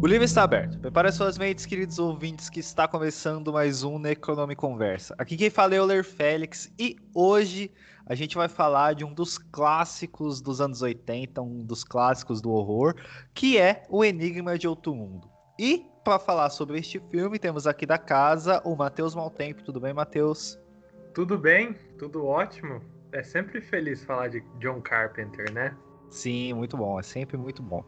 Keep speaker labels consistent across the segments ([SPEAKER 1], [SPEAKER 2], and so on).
[SPEAKER 1] O livro está aberto. Prepare suas mentes, queridos ouvintes, que está começando mais um Necronome Conversa. Aqui quem fala é o Ler Félix e hoje a gente vai falar de um dos clássicos dos anos 80, um dos clássicos do horror, que é O Enigma de Outro Mundo. E para falar sobre este filme, temos aqui da casa o Matheus Maltempo. Tudo bem, Matheus?
[SPEAKER 2] Tudo bem, tudo ótimo. É sempre feliz falar de John Carpenter, né?
[SPEAKER 1] Sim, muito bom, é sempre muito bom.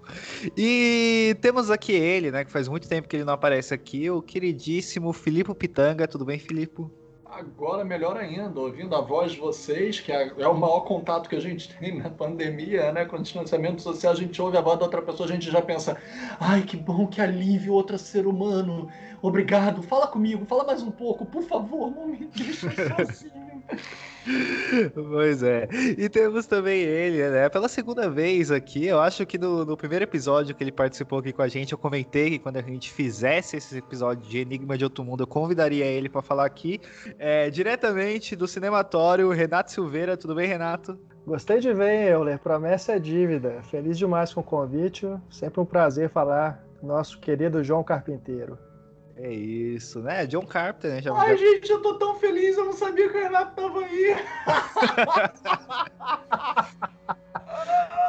[SPEAKER 1] E temos aqui ele, né, que faz muito tempo que ele não aparece aqui, o queridíssimo Filipe Pitanga. Tudo bem, Filipe?
[SPEAKER 3] Agora melhor ainda, ouvindo a voz de vocês, que é, é o maior contato que a gente tem na pandemia, né? Com o distanciamento social, a gente ouve a voz da outra pessoa, a gente já pensa, ai, que bom, que alívio, outro ser humano. Obrigado, fala comigo, fala mais um pouco, por favor, não me deixa sozinho.
[SPEAKER 1] Pois é. E temos também ele, né? Pela segunda vez aqui, eu acho que no, no, primeiro episódio que ele participou aqui com a gente, eu comentei que quando a gente fizesse esse episódio de Enigma de Outro Mundo, eu convidaria ele para falar aqui, é, diretamente do Cinematório, Renato Silveira. Tudo bem, Renato?
[SPEAKER 4] Gostei de ver, Euler. Promessa é dívida. Feliz demais com o convite. Sempre um prazer falar nosso querido João Carpinteiro.
[SPEAKER 1] É isso, né? John Carpenter, né?
[SPEAKER 3] Já, Ai, já... gente, eu tô tão feliz, eu não sabia que o Renato tava aí.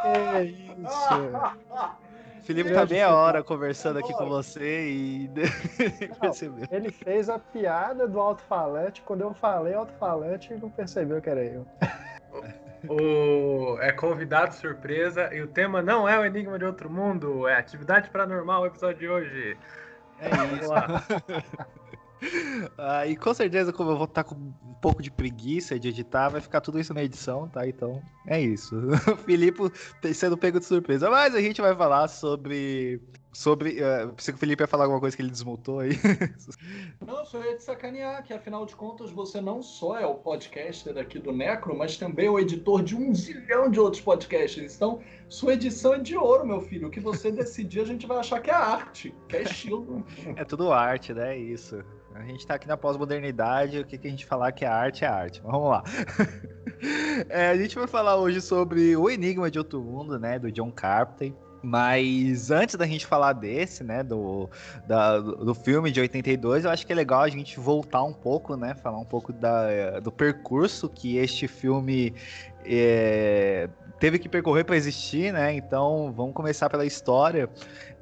[SPEAKER 1] é isso. Felipe tá meia hora conversando aqui com você e
[SPEAKER 4] percebeu. Ele fez a piada do alto-falante. Quando eu falei alto-falante, não percebeu que era eu.
[SPEAKER 2] O, é convidado surpresa e o tema não é o Enigma de Outro Mundo, é Atividade Paranormal, o episódio de hoje.
[SPEAKER 1] É isso. ah, e com certeza, como eu vou estar com um pouco de preguiça de editar, vai ficar tudo isso na edição, tá? Então, é isso. O Filipe sendo pego de surpresa. Mas a gente vai falar sobre Sobre. Uh, pensei que o Felipe ia falar alguma coisa que ele desmontou aí.
[SPEAKER 3] não, só ia te sacanear, que afinal de contas você não só é o podcaster aqui do Necro, mas também é o editor de um zilhão de outros podcasts. Então, sua edição é de ouro, meu filho. O que você decidir, a gente vai achar que é arte, que é estilo.
[SPEAKER 1] é tudo arte, né? É isso. A gente tá aqui na pós-modernidade, o que, que a gente falar que é arte é arte. Vamos lá. é, a gente vai falar hoje sobre O Enigma de Outro Mundo, né? Do John Carpenter. Mas antes da gente falar desse, né, do, da, do filme de 82, eu acho que é legal a gente voltar um pouco, né, falar um pouco da, do percurso que este filme é, teve que percorrer para existir, né? Então vamos começar pela história.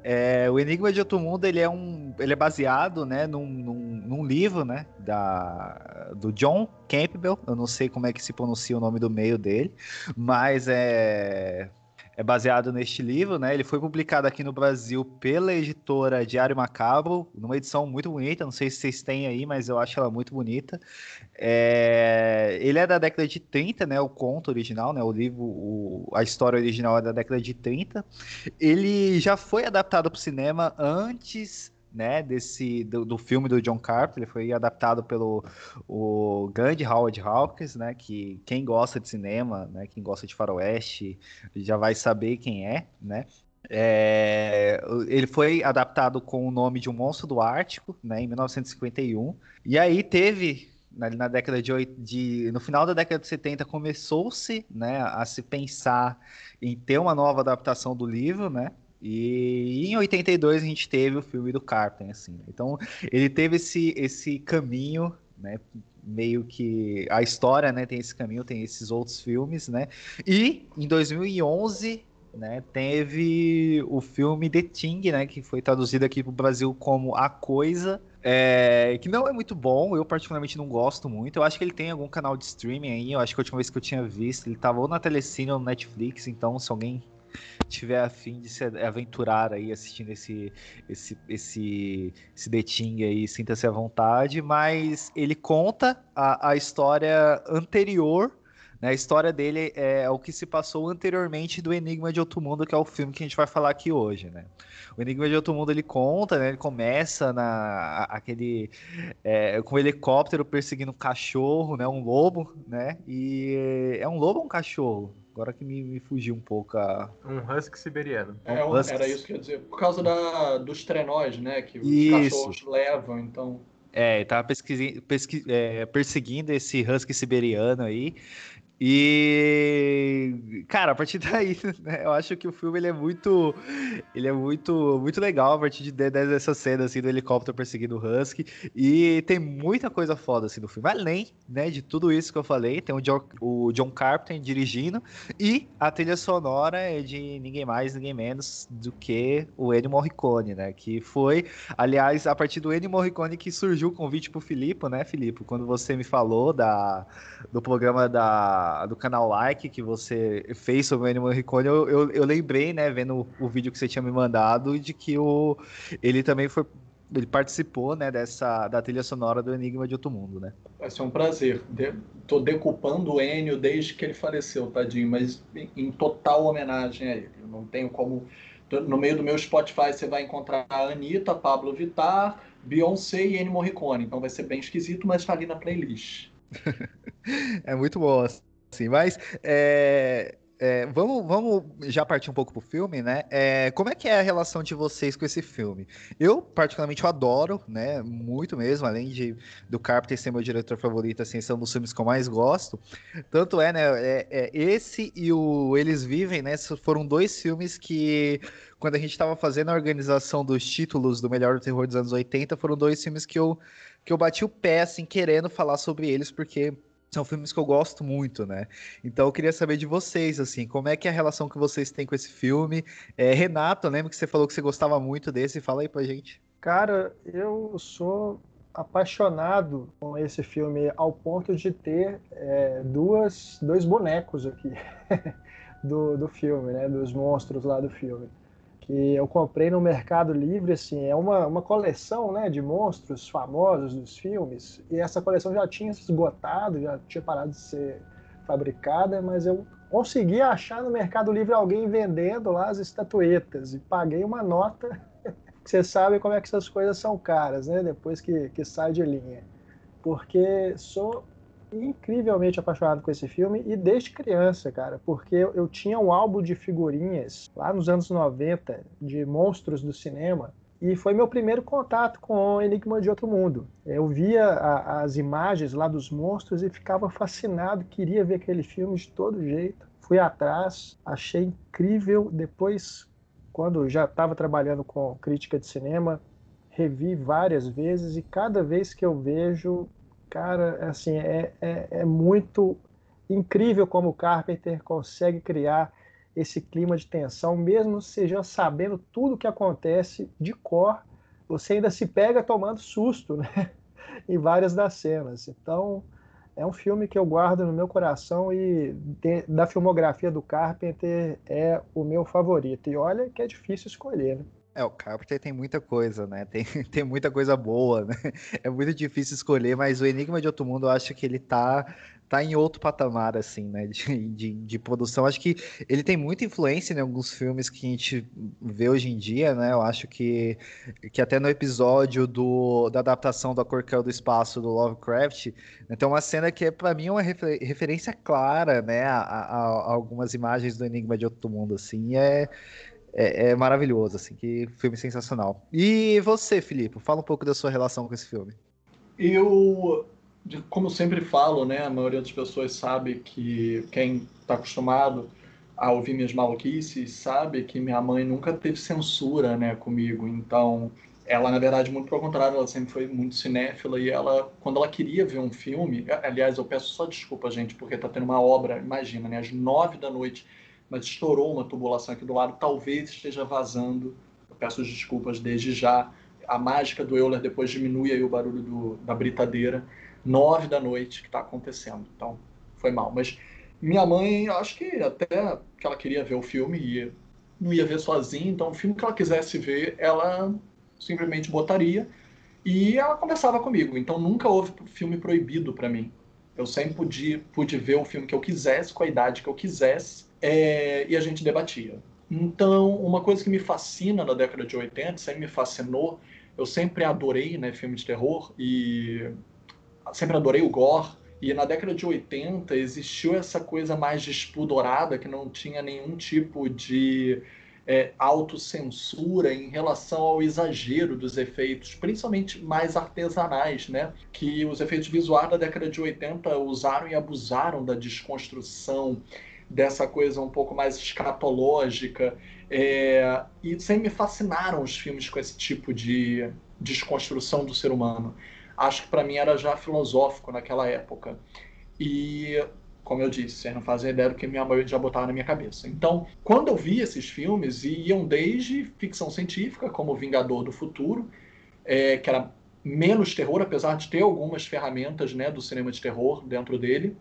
[SPEAKER 1] É, o Enigma de Outro Mundo ele é um, ele é baseado, né, num, num, num, livro, né, da do John Campbell. Eu não sei como é que se pronuncia o nome do meio dele, mas é é baseado neste livro, né? Ele foi publicado aqui no Brasil pela editora Diário Macabro, numa edição muito bonita, não sei se vocês têm aí, mas eu acho ela muito bonita. É... Ele é da década de 30, né? O conto original, né? O livro, o... a história original é da década de 30. Ele já foi adaptado para o cinema antes né, desse do, do, filme do John Carpenter, ele foi adaptado pelo o grande Howard Hawks, né, que quem gosta de cinema, né, quem gosta de faroeste, já vai saber quem é, né. É, ele foi adaptado com o nome de Um Monstro do Ártico, né, em 1951. E aí teve na, na década de, de, no final da década de 70 começou-se, né, a se pensar em ter uma nova adaptação do livro, né? E em 82 a gente teve o filme do Carpenter, assim. Então ele teve esse, esse caminho, né? Meio que a história, né? Tem esse caminho, tem esses outros filmes, né? E em 2011, né? Teve o filme The Thing, né? Que foi traduzido aqui para o Brasil como A Coisa. É, que não é muito bom, eu particularmente não gosto muito. Eu acho que ele tem algum canal de streaming aí. Eu acho que a última vez que eu tinha visto, ele estava ou na Telecine ou no Netflix. Então, se alguém tiver afim de se aventurar aí assistindo esse esse esse, esse dating aí, sinta-se à vontade, mas ele conta a, a história anterior né, a história dele é o que se passou anteriormente do Enigma de Outro Mundo, que é o filme que a gente vai falar aqui hoje, né? O Enigma de Outro Mundo ele conta, né? Ele começa na aquele é, com um helicóptero perseguindo um cachorro, né? Um lobo, né? E é um lobo ou um cachorro? Agora que me, me fugiu um pouco a.
[SPEAKER 2] Um husky siberiano.
[SPEAKER 3] É, um, era isso que eu ia dizer. Por causa da, dos trenós, né? Que os isso. cachorros levam, então.
[SPEAKER 1] É, ele tava pesquisi, pesqui, é, perseguindo esse husky siberiano aí. E, cara, a partir daí, né, eu acho que o filme ele é muito. Ele é muito, muito legal a partir de, dessa cena assim, do helicóptero perseguindo o Husky. E tem muita coisa foda assim no filme. Além né, de tudo isso que eu falei, tem o John, o John Carpenter dirigindo. E a trilha sonora é de ninguém mais, ninguém menos do que o Ennio Morricone, né? Que foi, aliás, a partir do Ennio Morricone que surgiu o convite pro Filipe, né, Filipe? Quando você me falou da, do programa da, do canal Like que você fez sobre o Ennio Morricone, eu, eu, eu lembrei, né, vendo o, o vídeo que você tinha me mandado, de que o, ele também foi ele participou, né, dessa da trilha sonora do Enigma de Outro Mundo, né?
[SPEAKER 3] Vai ser um prazer. De, tô decupando o Enio desde que ele faleceu, tadinho, mas em, em, total homenagem a ele. Eu não tenho como no meio do meu Spotify você vai encontrar a Anitta, Pablo Vittar, Beyoncé e Ennio Morricone. Então vai ser bem esquisito, mas está ali na playlist.
[SPEAKER 1] é muito bom, assim. Mas é, é, vamos, vamos já partir um pouco pro filme, né? É, como é que é a relação de vocês com esse filme? Eu, particularmente, eu adoro, né? Muito mesmo, além de do Carpenter ser meu diretor favorito, assim, são dos filmes que eu mais gosto. Tanto é, né? É, é, esse e o Eles Vivem, né? Foram dois filmes que, quando a gente estava fazendo a organização dos títulos do Melhor do Terror dos anos 80, foram dois filmes que eu, que eu bati o pé, assim, querendo falar sobre eles, porque são filmes que eu gosto muito, né? Então eu queria saber de vocês, assim, como é que é a relação que vocês têm com esse filme? É, Renato, eu lembro que você falou que você gostava muito desse, fala aí pra gente.
[SPEAKER 4] Cara, eu sou apaixonado com esse filme ao ponto de ter é, duas, dois bonecos aqui do, do filme, né? Dos monstros lá do filme que eu comprei no Mercado Livre, assim, é uma, uma coleção, né, de monstros famosos dos filmes, e essa coleção já tinha se esgotado, já tinha parado de ser fabricada, mas eu consegui achar no Mercado Livre alguém vendendo lá as estatuetas, e paguei uma nota, que você sabe como é que essas coisas são caras, né, depois que, que sai de linha. Porque sou incrivelmente apaixonado com esse filme e desde criança, cara, porque eu tinha um álbum de figurinhas lá nos anos 90 de monstros do cinema e foi meu primeiro contato com Enigma de Outro Mundo. Eu via a, as imagens lá dos monstros e ficava fascinado, queria ver aquele filme de todo jeito. Fui atrás, achei incrível. Depois, quando já estava trabalhando com crítica de cinema, revi várias vezes e cada vez que eu vejo Cara, assim, é, é, é muito incrível como o Carpenter consegue criar esse clima de tensão, mesmo já sabendo tudo o que acontece de cor, você ainda se pega tomando susto, né? em várias das cenas. Então, é um filme que eu guardo no meu coração e de, da filmografia do Carpenter é o meu favorito. E olha que é difícil escolher, né?
[SPEAKER 1] É, o Carpenter tem muita coisa, né? Tem, tem muita coisa boa, né? É muito difícil escolher, mas o Enigma de Outro Mundo eu acho que ele tá, tá em outro patamar, assim, né? De, de, de produção. Acho que ele tem muita influência em alguns filmes que a gente vê hoje em dia, né? Eu acho que, que até no episódio do, da adaptação do A Cor do Espaço do Lovecraft, né? tem uma cena que é, para mim, uma refer, referência clara, né? A, a, a, algumas imagens do Enigma de Outro Mundo, assim. É é, é, maravilhoso, assim, que filme sensacional. E você, Filipe, fala um pouco da sua relação com esse filme.
[SPEAKER 3] Eu, como sempre falo, né, a maioria das pessoas sabe que quem está acostumado a ouvir minhas maluquices sabe que minha mãe nunca teve censura, né, comigo. Então, ela, na verdade, muito pelo contrário, ela sempre foi muito cinéfila e ela, quando ela queria ver um filme, aliás, eu peço só desculpa, gente, porque tá tendo uma obra, imagina, né, às nove da noite mas estourou uma tubulação aqui do lado, talvez esteja vazando. Eu peço desculpas desde já. A mágica do Euler depois diminui aí o barulho do, da britadeira. Nove da noite que está acontecendo. Então, foi mal. Mas minha mãe, acho que até que ela queria ver o filme e não ia ver sozinha, então o filme que ela quisesse ver, ela simplesmente botaria e ela conversava comigo. Então nunca houve filme proibido para mim. Eu sempre pude, pude ver o filme que eu quisesse, com a idade que eu quisesse, é, e a gente debatia. Então, uma coisa que me fascina na década de 80, sempre me fascinou, eu sempre adorei né, filme de terror e sempre adorei o gore. E na década de 80 existiu essa coisa mais despudorada, que não tinha nenhum tipo de é, autocensura em relação ao exagero dos efeitos, principalmente mais artesanais, né? Que os efeitos visuais da década de 80 usaram e abusaram da desconstrução dessa coisa um pouco mais escatológica. É, e sempre me fascinaram os filmes com esse tipo de desconstrução do ser humano. Acho que para mim era já filosófico naquela época. E, como eu disse, vocês não fazem ideia do que minha mãe já botava na minha cabeça. Então, quando eu vi esses filmes, iam desde ficção científica, como Vingador do Futuro, é, que era menos terror, apesar de ter algumas ferramentas né, do cinema de terror dentro dele,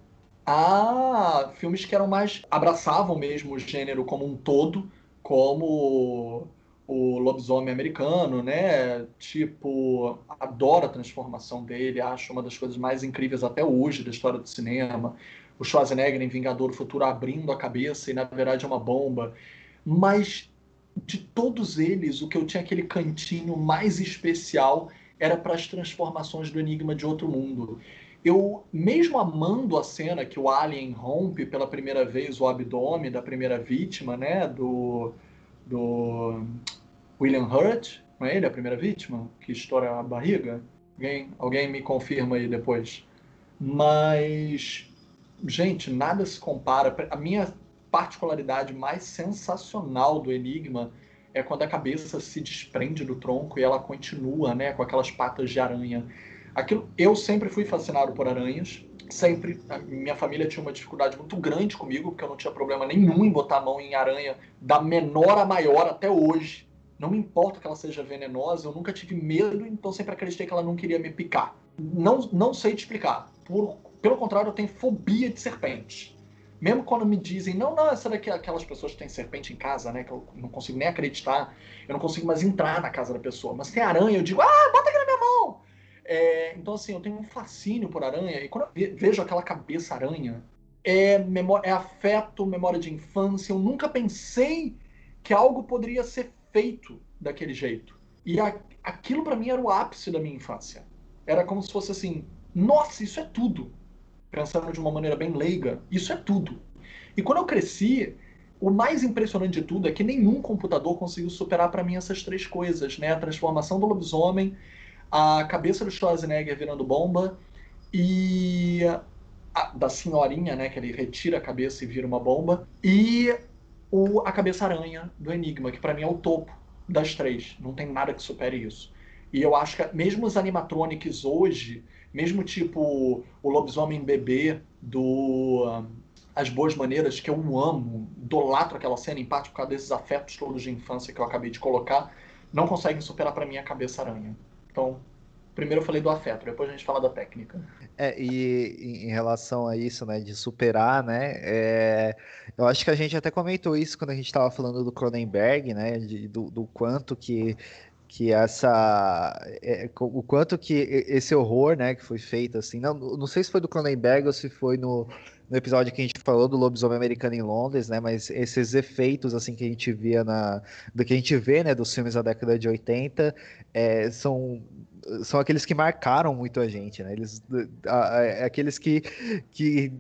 [SPEAKER 3] a filmes que eram mais abraçavam mesmo o gênero como um todo, como o lobisomem americano, né? Tipo, adoro a transformação dele, acho uma das coisas mais incríveis até hoje da história do cinema. O Schwarzenegger em Vingador Futuro abrindo a cabeça e na verdade é uma bomba. Mas de todos eles, o que eu tinha aquele cantinho mais especial era para as transformações do Enigma de Outro Mundo. Eu, mesmo amando a cena que o Alien rompe pela primeira vez o abdômen da primeira vítima, né, do, do William Hurt, não é ele a primeira vítima que estoura a barriga? Alguém, alguém me confirma aí depois. Mas, gente, nada se compara. A minha particularidade mais sensacional do Enigma é quando a cabeça se desprende do tronco e ela continua, né, com aquelas patas de aranha. Aquilo, eu sempre fui fascinado por aranhas. Sempre, minha família tinha uma dificuldade muito grande comigo, porque eu não tinha problema nenhum em botar a mão em aranha, da menor a maior até hoje. Não me importa que ela seja venenosa, eu nunca tive medo, então sempre acreditei que ela não queria me picar. Não, não sei te explicar. Por, pelo contrário, eu tenho fobia de serpentes. Mesmo quando me dizem, não, não, essa daqui é aquelas pessoas que têm serpente em casa, né? Que eu não consigo nem acreditar. Eu não consigo mais entrar na casa da pessoa. Mas tem aranha, eu digo, ah, bota aqui na minha mão! É, então, assim, eu tenho um fascínio por aranha. E quando eu vejo aquela cabeça aranha, é, é afeto, memória de infância. Eu nunca pensei que algo poderia ser feito daquele jeito. E a, aquilo para mim era o ápice da minha infância. Era como se fosse assim: nossa, isso é tudo. Pensando de uma maneira bem leiga, isso é tudo. E quando eu cresci, o mais impressionante de tudo é que nenhum computador conseguiu superar para mim essas três coisas, né? A transformação do lobisomem, a cabeça do Schwarzenegger virando bomba e a, da senhorinha, né? Que ele retira a cabeça e vira uma bomba e o A Cabeça-Aranha do Enigma, que para mim é o topo das três. Não tem nada que supere isso. E eu acho que mesmo os animatronics hoje, mesmo tipo o Lobisomem Bebê do um, As Boas Maneiras, que eu amo, idolatro aquela cena, em parte por causa desses afetos todos de infância que eu acabei de colocar, não conseguem superar para mim a Cabeça-Aranha. Então, primeiro eu falei do afeto, depois a gente fala da técnica.
[SPEAKER 1] É, e em relação a isso, né, de superar, né, é, eu acho que a gente até comentou isso quando a gente estava falando do Cronenberg, né, de, do, do quanto que que essa é, o quanto que esse horror né que foi feito assim não, não sei se foi do Cronenberg ou se foi no, no episódio que a gente falou do lobisomem americano em Londres né mas esses efeitos assim que a gente via na do que a gente vê né dos filmes da década de 80 é, são são aqueles que marcaram muito a gente, né? Eles, a, a, é aqueles que, que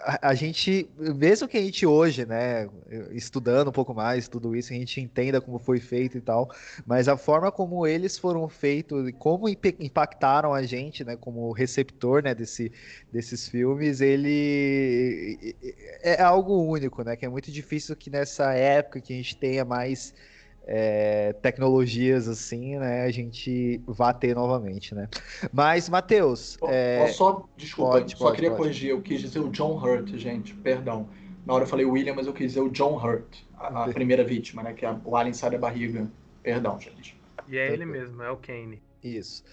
[SPEAKER 1] a, a, gente, mesmo que a gente hoje, né, estudando um pouco mais tudo isso, a gente entenda como foi feito e tal, mas a forma como eles foram feitos e como impactaram a gente, né, como receptor, né, desse, desses filmes, ele é algo único, né? Que é muito difícil que nessa época que a gente tenha mais é, tecnologias assim, né, a gente vá ter novamente, né? Mas, Matheus...
[SPEAKER 3] É... Só, desculpa, pode, só pode, queria pode. corrigir, eu quis dizer o John Hurt, gente, perdão. Na hora eu falei William, mas eu quis dizer o John Hurt, a, a primeira vítima, né, que é o alien sai da barriga. Perdão, gente.
[SPEAKER 2] E é ele mesmo, é o Kane.
[SPEAKER 1] Isso.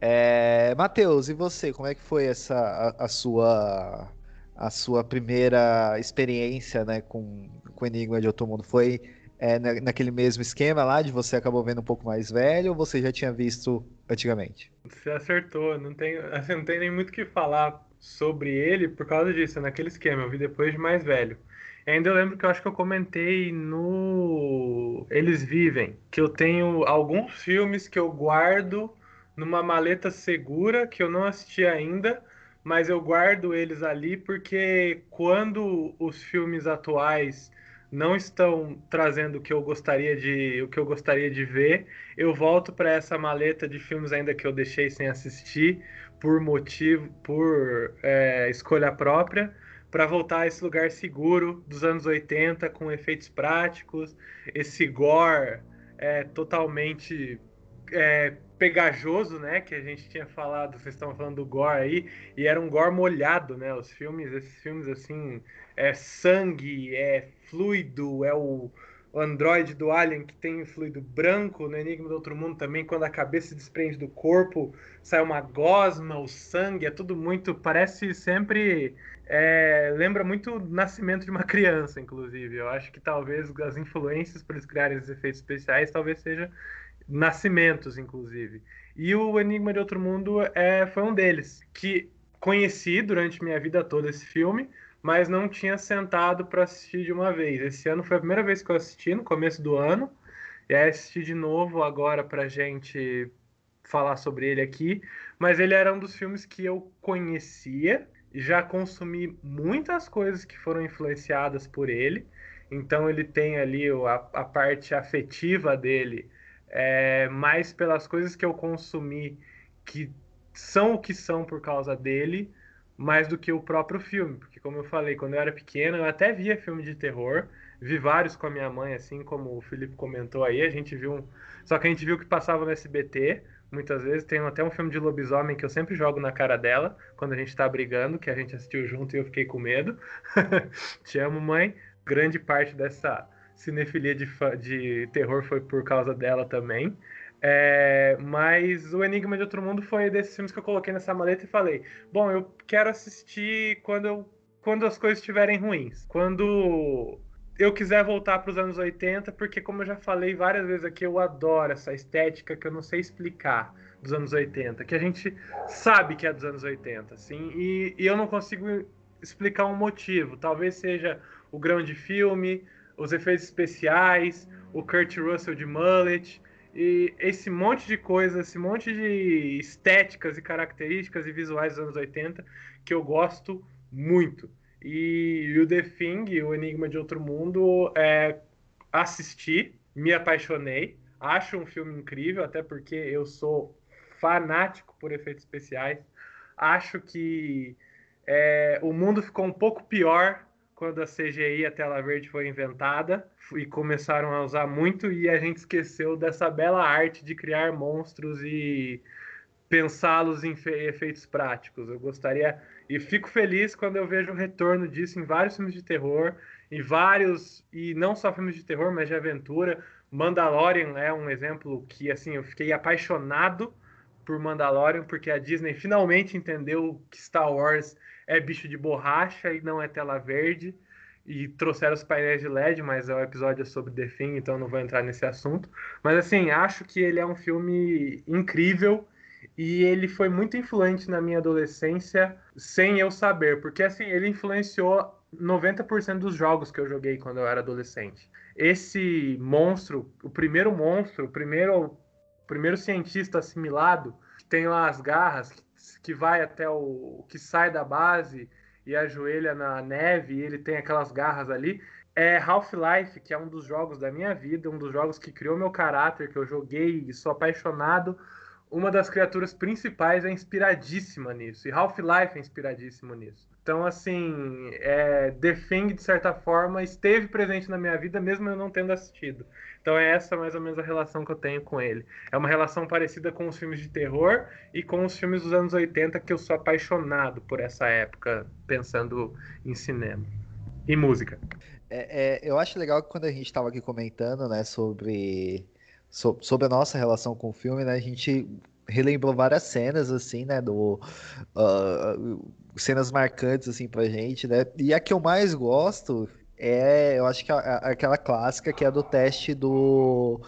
[SPEAKER 1] É, Matheus, e você, como é que foi essa a, a sua a sua primeira experiência, né, com, com Enigma de Outro Mundo? Foi é, naquele mesmo esquema lá de você acabou vendo um pouco mais velho ou você já tinha visto antigamente?
[SPEAKER 2] Você acertou, não tem, assim, não tem nem muito o que falar sobre ele por causa disso, naquele esquema, eu vi depois de mais velho. E ainda eu lembro que eu acho que eu comentei no Eles Vivem, que eu tenho alguns filmes que eu guardo numa maleta segura que eu não assisti ainda, mas eu guardo eles ali porque quando os filmes atuais não estão trazendo o que eu gostaria de o que eu gostaria de ver, eu volto para essa maleta de filmes ainda que eu deixei sem assistir por motivo, por é, escolha própria, para voltar a esse lugar seguro dos anos 80 com efeitos práticos, esse gore é, totalmente é, pegajoso, né? Que a gente tinha falado, vocês estão falando do gore aí, e era um gore molhado, né? Os filmes, esses filmes assim, é sangue, é fluido, é o, androide do Alien que tem fluido branco, no Enigma do Outro Mundo também, quando a cabeça se desprende do corpo, sai uma gosma, o sangue, é tudo muito. Parece sempre. É, lembra muito o nascimento de uma criança, inclusive. Eu acho que talvez as influências para eles criarem esses efeitos especiais talvez seja nascimentos, inclusive. E o Enigma de Outro Mundo é, foi um deles, que conheci durante minha vida toda esse filme, mas não tinha sentado para assistir de uma vez. Esse ano foi a primeira vez que eu assisti, no começo do ano, e aí assisti de novo agora para gente falar sobre ele aqui. Mas ele era um dos filmes que eu conhecia, já consumi muitas coisas que foram influenciadas por ele. Então ele tem ali a, a parte afetiva dele é, mais pelas coisas que eu consumi que são o que são por causa dele, mais do que o próprio filme. Porque, como eu falei, quando eu era pequeno, eu até via filme de terror, vi vários com a minha mãe, assim como o Felipe comentou aí. A gente viu. Um... Só que a gente viu que passava no SBT. Muitas vezes tem até um filme de lobisomem que eu sempre jogo na cara dela quando a gente tá brigando, que a gente assistiu junto e eu fiquei com medo. Te amo, mãe. Grande parte dessa cinefilia de, de terror foi por causa dela também. É, mas o Enigma de Outro Mundo foi desses filmes que eu coloquei nessa maleta e falei: bom, eu quero assistir quando, eu, quando as coisas estiverem ruins. Quando eu quiser voltar para os anos 80, porque, como eu já falei várias vezes aqui, eu adoro essa estética que eu não sei explicar dos anos 80, que a gente sabe que é dos anos 80, assim, e, e eu não consigo explicar um motivo. Talvez seja o grão de filme, os efeitos especiais, o Kurt Russell de mullet, e esse monte de coisa, esse monte de estéticas e características e visuais dos anos 80 que eu gosto muito. E, e o The Thing, o Enigma de Outro Mundo, é, assisti, me apaixonei, acho um filme incrível, até porque eu sou fanático por efeitos especiais. Acho que é, o mundo ficou um pouco pior quando a CGI, a tela verde, foi inventada e começaram a usar muito e a gente esqueceu dessa bela arte de criar monstros e pensá-los em efeitos práticos. Eu gostaria e fico feliz quando eu vejo o retorno disso em vários filmes de terror, em vários e não só filmes de terror, mas de aventura. Mandalorian é um exemplo que assim eu fiquei apaixonado por Mandalorian porque a Disney finalmente entendeu que Star Wars é bicho de borracha e não é tela verde. E trouxeram os painéis de LED, mas é um episódio sobre The Thing, então não vou entrar nesse assunto. Mas assim, acho que ele é um filme incrível e ele foi muito influente na minha adolescência sem eu saber, porque assim, ele influenciou 90% dos jogos que eu joguei quando eu era adolescente. Esse monstro, o primeiro monstro, o primeiro, o primeiro cientista assimilado, que tem lá as garras, que vai até o que sai da base e ajoelha na neve e ele tem aquelas garras ali. É Half-Life, que é um dos jogos da minha vida, um dos jogos que criou meu caráter, que eu joguei e sou apaixonado. Uma das criaturas principais é inspiradíssima nisso, e Half-Life é inspiradíssimo nisso. Então, assim, é, The Thing, de certa forma, esteve presente na minha vida, mesmo eu não tendo assistido. Então é essa mais ou menos a relação que eu tenho com ele. É uma relação parecida com os filmes de terror e com os filmes dos anos 80 que eu sou apaixonado por essa época, pensando em cinema e música.
[SPEAKER 1] É, é, eu acho legal que quando a gente estava aqui comentando, né, sobre, sobre a nossa relação com o filme, né, a gente relembrou várias cenas, assim, né, do... Uh, cenas marcantes, assim, pra gente, né, e a que eu mais gosto é, eu acho que é aquela clássica que é do teste do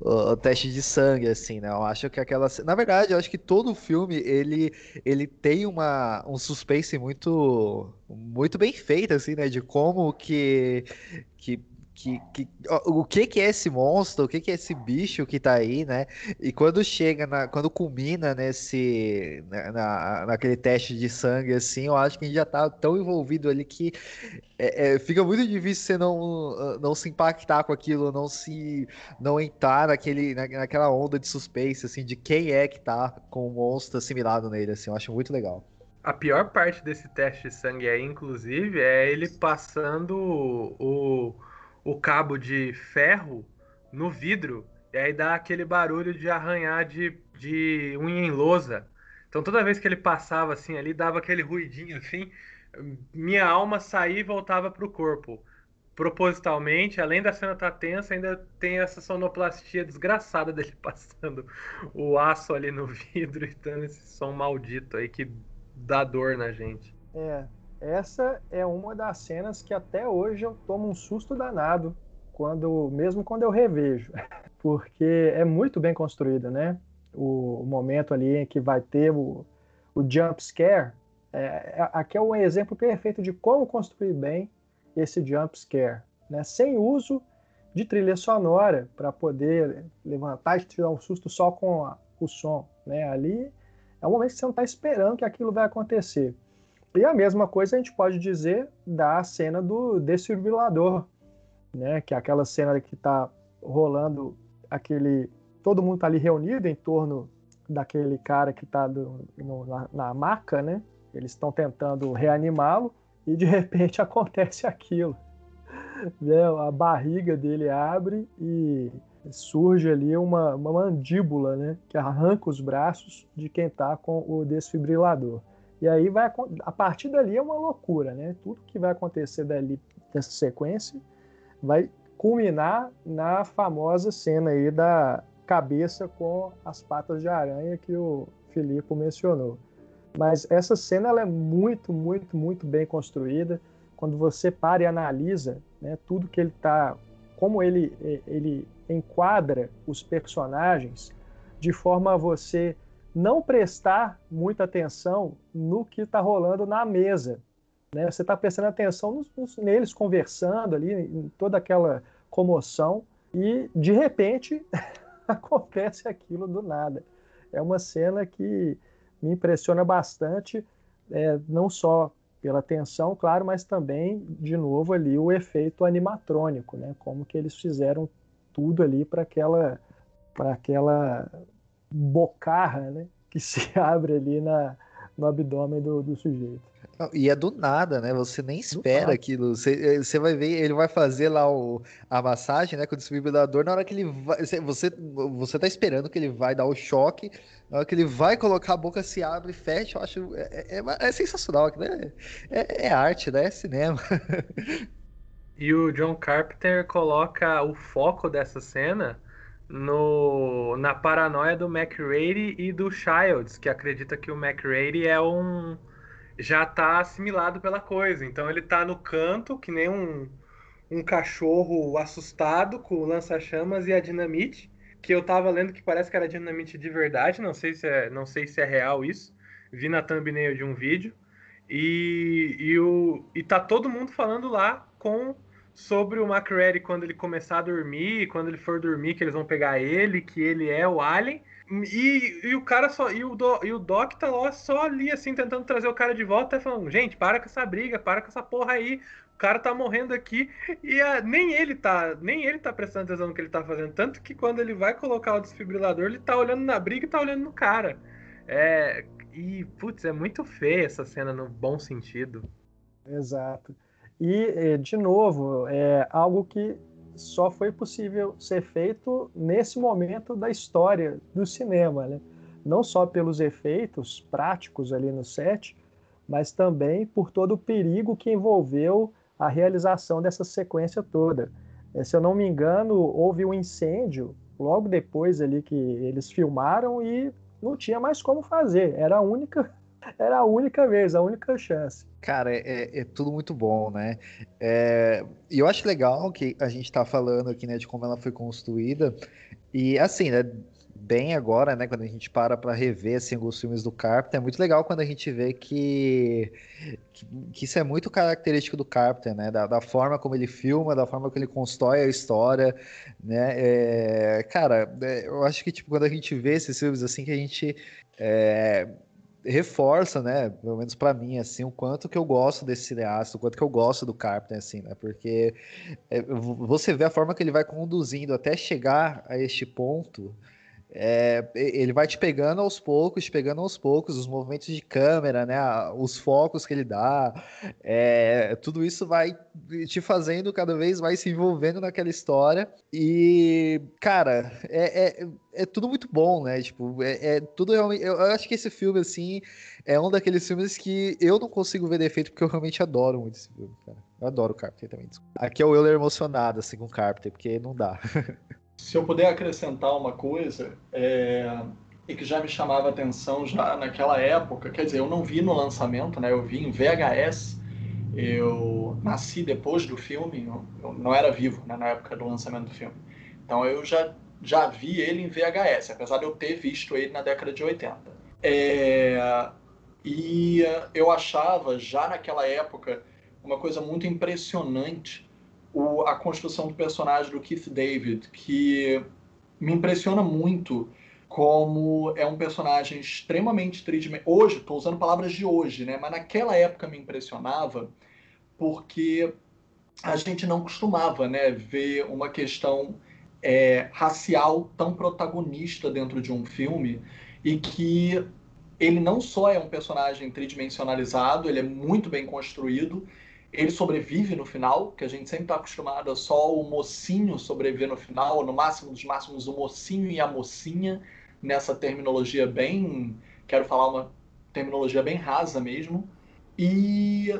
[SPEAKER 1] o teste de sangue, assim, né? Eu acho que aquela. Na verdade, eu acho que todo filme ele, ele tem uma, um suspense muito, muito bem feito, assim, né? De como que, que que, que, o que que é esse monstro, o que que é esse bicho que tá aí, né? E quando chega, na, quando culmina nesse, né, na, naquele teste de sangue, assim, eu acho que a gente já tá tão envolvido ali que é, é, fica muito difícil você não, não se impactar com aquilo, não se, não entrar naquele, na, naquela onda de suspense, assim, de quem é que tá com o monstro assimilado nele, assim, eu acho muito legal.
[SPEAKER 2] A pior parte desse teste de sangue aí, inclusive, é ele passando o, o cabo de ferro no vidro e aí dá aquele barulho de arranhar de, de unha em lousa. Então toda vez que ele passava assim ali, dava aquele ruidinho assim, minha alma saía e voltava pro corpo. Propositalmente, além da cena estar tá tensa, ainda tem essa sonoplastia desgraçada dele passando o aço ali no vidro e dando esse som maldito aí que dá dor na gente.
[SPEAKER 4] É, essa é uma das cenas que até hoje eu tomo um susto danado quando, mesmo quando eu revejo, porque é muito bem construída, né? O, o momento ali em que vai ter o, o jump scare, é, é, aqui é um exemplo perfeito de como construir bem esse jump scare, né? Sem uso de trilha sonora para poder levantar e te dar um susto só com a, o som, né? Ali é um momento que você não está esperando que aquilo vai acontecer. E a mesma coisa a gente pode dizer da cena do desfibrilador, né? Que é aquela cena que está rolando aquele todo mundo está ali reunido em torno daquele cara que está na, na maca, né? Eles estão tentando reanimá-lo e de repente acontece aquilo. Né? A barriga dele abre e surge ali uma, uma mandíbula, né? Que arranca os braços de quem está com o desfibrilador. E aí vai a partir dali é uma loucura, né? Tudo que vai acontecer dali dessa sequência vai culminar na famosa cena aí da cabeça com as patas de aranha que o Filipe mencionou. Mas essa cena ela é muito, muito, muito bem construída. Quando você para e analisa né, tudo que ele está, como ele, ele enquadra os personagens, de forma a você não prestar muita atenção no que está rolando na mesa. Né? Você está prestando atenção nos, nos, neles conversando ali, em toda aquela comoção, e de repente acontece aquilo do nada. É uma cena que me impressiona bastante, é, não só pela tensão, claro, mas também, de novo, ali o efeito animatrônico, né? Como que eles fizeram tudo ali para aquela, para aquela bocarra, né? Que se abre ali na, no abdômen do, do sujeito.
[SPEAKER 1] E é do nada, né? Você nem espera aquilo. Você, eh, você vai ver, ele vai fazer lá o, a massagem, né? Com o desfibrilador. Na hora que ele vai. Você, você tá esperando que ele vai dar o choque. Na hora que ele vai colocar a boca, se abre e fecha. Eu acho. É, é, é sensacional, né? É, é arte, né? É cinema.
[SPEAKER 2] E o John Carpenter coloca o foco dessa cena no, na paranoia do McRae e do Childs, que acredita que o McRae é um já tá assimilado pela coisa. Então ele tá no canto, que nem um, um cachorro assustado com o lança-chamas e a dinamite, que eu tava lendo que parece que era dinamite de verdade, não sei se é, não sei se é real isso. Vi na thumbnail de um vídeo. E, e, o, e tá todo mundo falando lá com sobre o McReady quando ele começar a dormir, quando ele for dormir, que eles vão pegar ele, que ele é o Alien. E, e o cara só. E o, do, e o Doc tá lá só ali, assim, tentando trazer o cara de volta, falando, gente, para com essa briga, para com essa porra aí. O cara tá morrendo aqui. E a, nem ele tá. Nem ele tá prestando atenção no que ele tá fazendo. Tanto que quando ele vai colocar o desfibrilador, ele tá olhando na briga e tá olhando no cara. É. E, putz, é muito feia essa cena no bom sentido.
[SPEAKER 4] Exato. E, eh, de novo, é algo que só foi possível ser feito nesse momento da história do cinema, né? Não só pelos efeitos práticos ali no set, mas também por todo o perigo que envolveu a realização dessa sequência toda. Eh, se eu não me engano, houve um incêndio logo depois ali que eles filmaram e não tinha mais como fazer. Era a única era a única vez, a única chance.
[SPEAKER 1] Cara, é, é tudo muito bom, né? É, e eu acho legal que a gente tá falando aqui, né, de como ela foi construída. E assim, né? Bem agora, né? Quando a gente para para rever assim, os filmes do Carpenter, é muito legal quando a gente vê que, que, que isso é muito característico do Carpenter, né? Da, da, forma como ele filma, da forma como ele constrói a história, né? É, cara, é, eu acho que tipo, quando a gente vê esses filmes assim, que a gente é, reforça, né, pelo menos para mim, assim, o quanto que eu gosto desse cineasta, o quanto que eu gosto do Carpenter, assim, né, porque é, você vê a forma que ele vai conduzindo até chegar a este ponto, é, ele vai te pegando aos poucos, te pegando aos poucos, os movimentos de câmera, né, os focos que ele dá, é, tudo isso vai te fazendo cada vez mais se envolvendo naquela história. E, cara, é, é, é tudo muito bom, né? Tipo, é, é, tudo realmente. Eu, eu acho que esse filme, assim, é um daqueles filmes que eu não consigo ver defeito, porque eu realmente adoro muito esse filme, cara. Eu adoro o Carpenter também. Aqui é o Euler emocionado, assim, com o Carpenter, porque não dá.
[SPEAKER 3] Se eu puder acrescentar uma coisa, é... e que já me chamava atenção já naquela época, quer dizer, eu não vi no lançamento, né? Eu vi em VHS. Eu nasci depois do filme, eu não era vivo né, na época do lançamento do filme. Então eu já, já vi ele em VHS, apesar de eu ter visto ele na década de 80. É... E eu achava já naquela época uma coisa muito impressionante o, a construção do personagem do Keith David, que me impressiona muito como é um personagem extremamente tridimensional. Hoje, estou usando palavras de hoje, né? Mas naquela época me impressionava porque a gente não costumava, né, ver uma questão é, racial tão protagonista dentro de um filme e que ele não só é um personagem tridimensionalizado, ele é muito bem construído ele sobrevive no final, que a gente sempre está acostumado a só o mocinho sobreviver no final, no máximo dos máximos o mocinho e a mocinha, nessa terminologia bem, quero falar uma terminologia bem rasa mesmo. E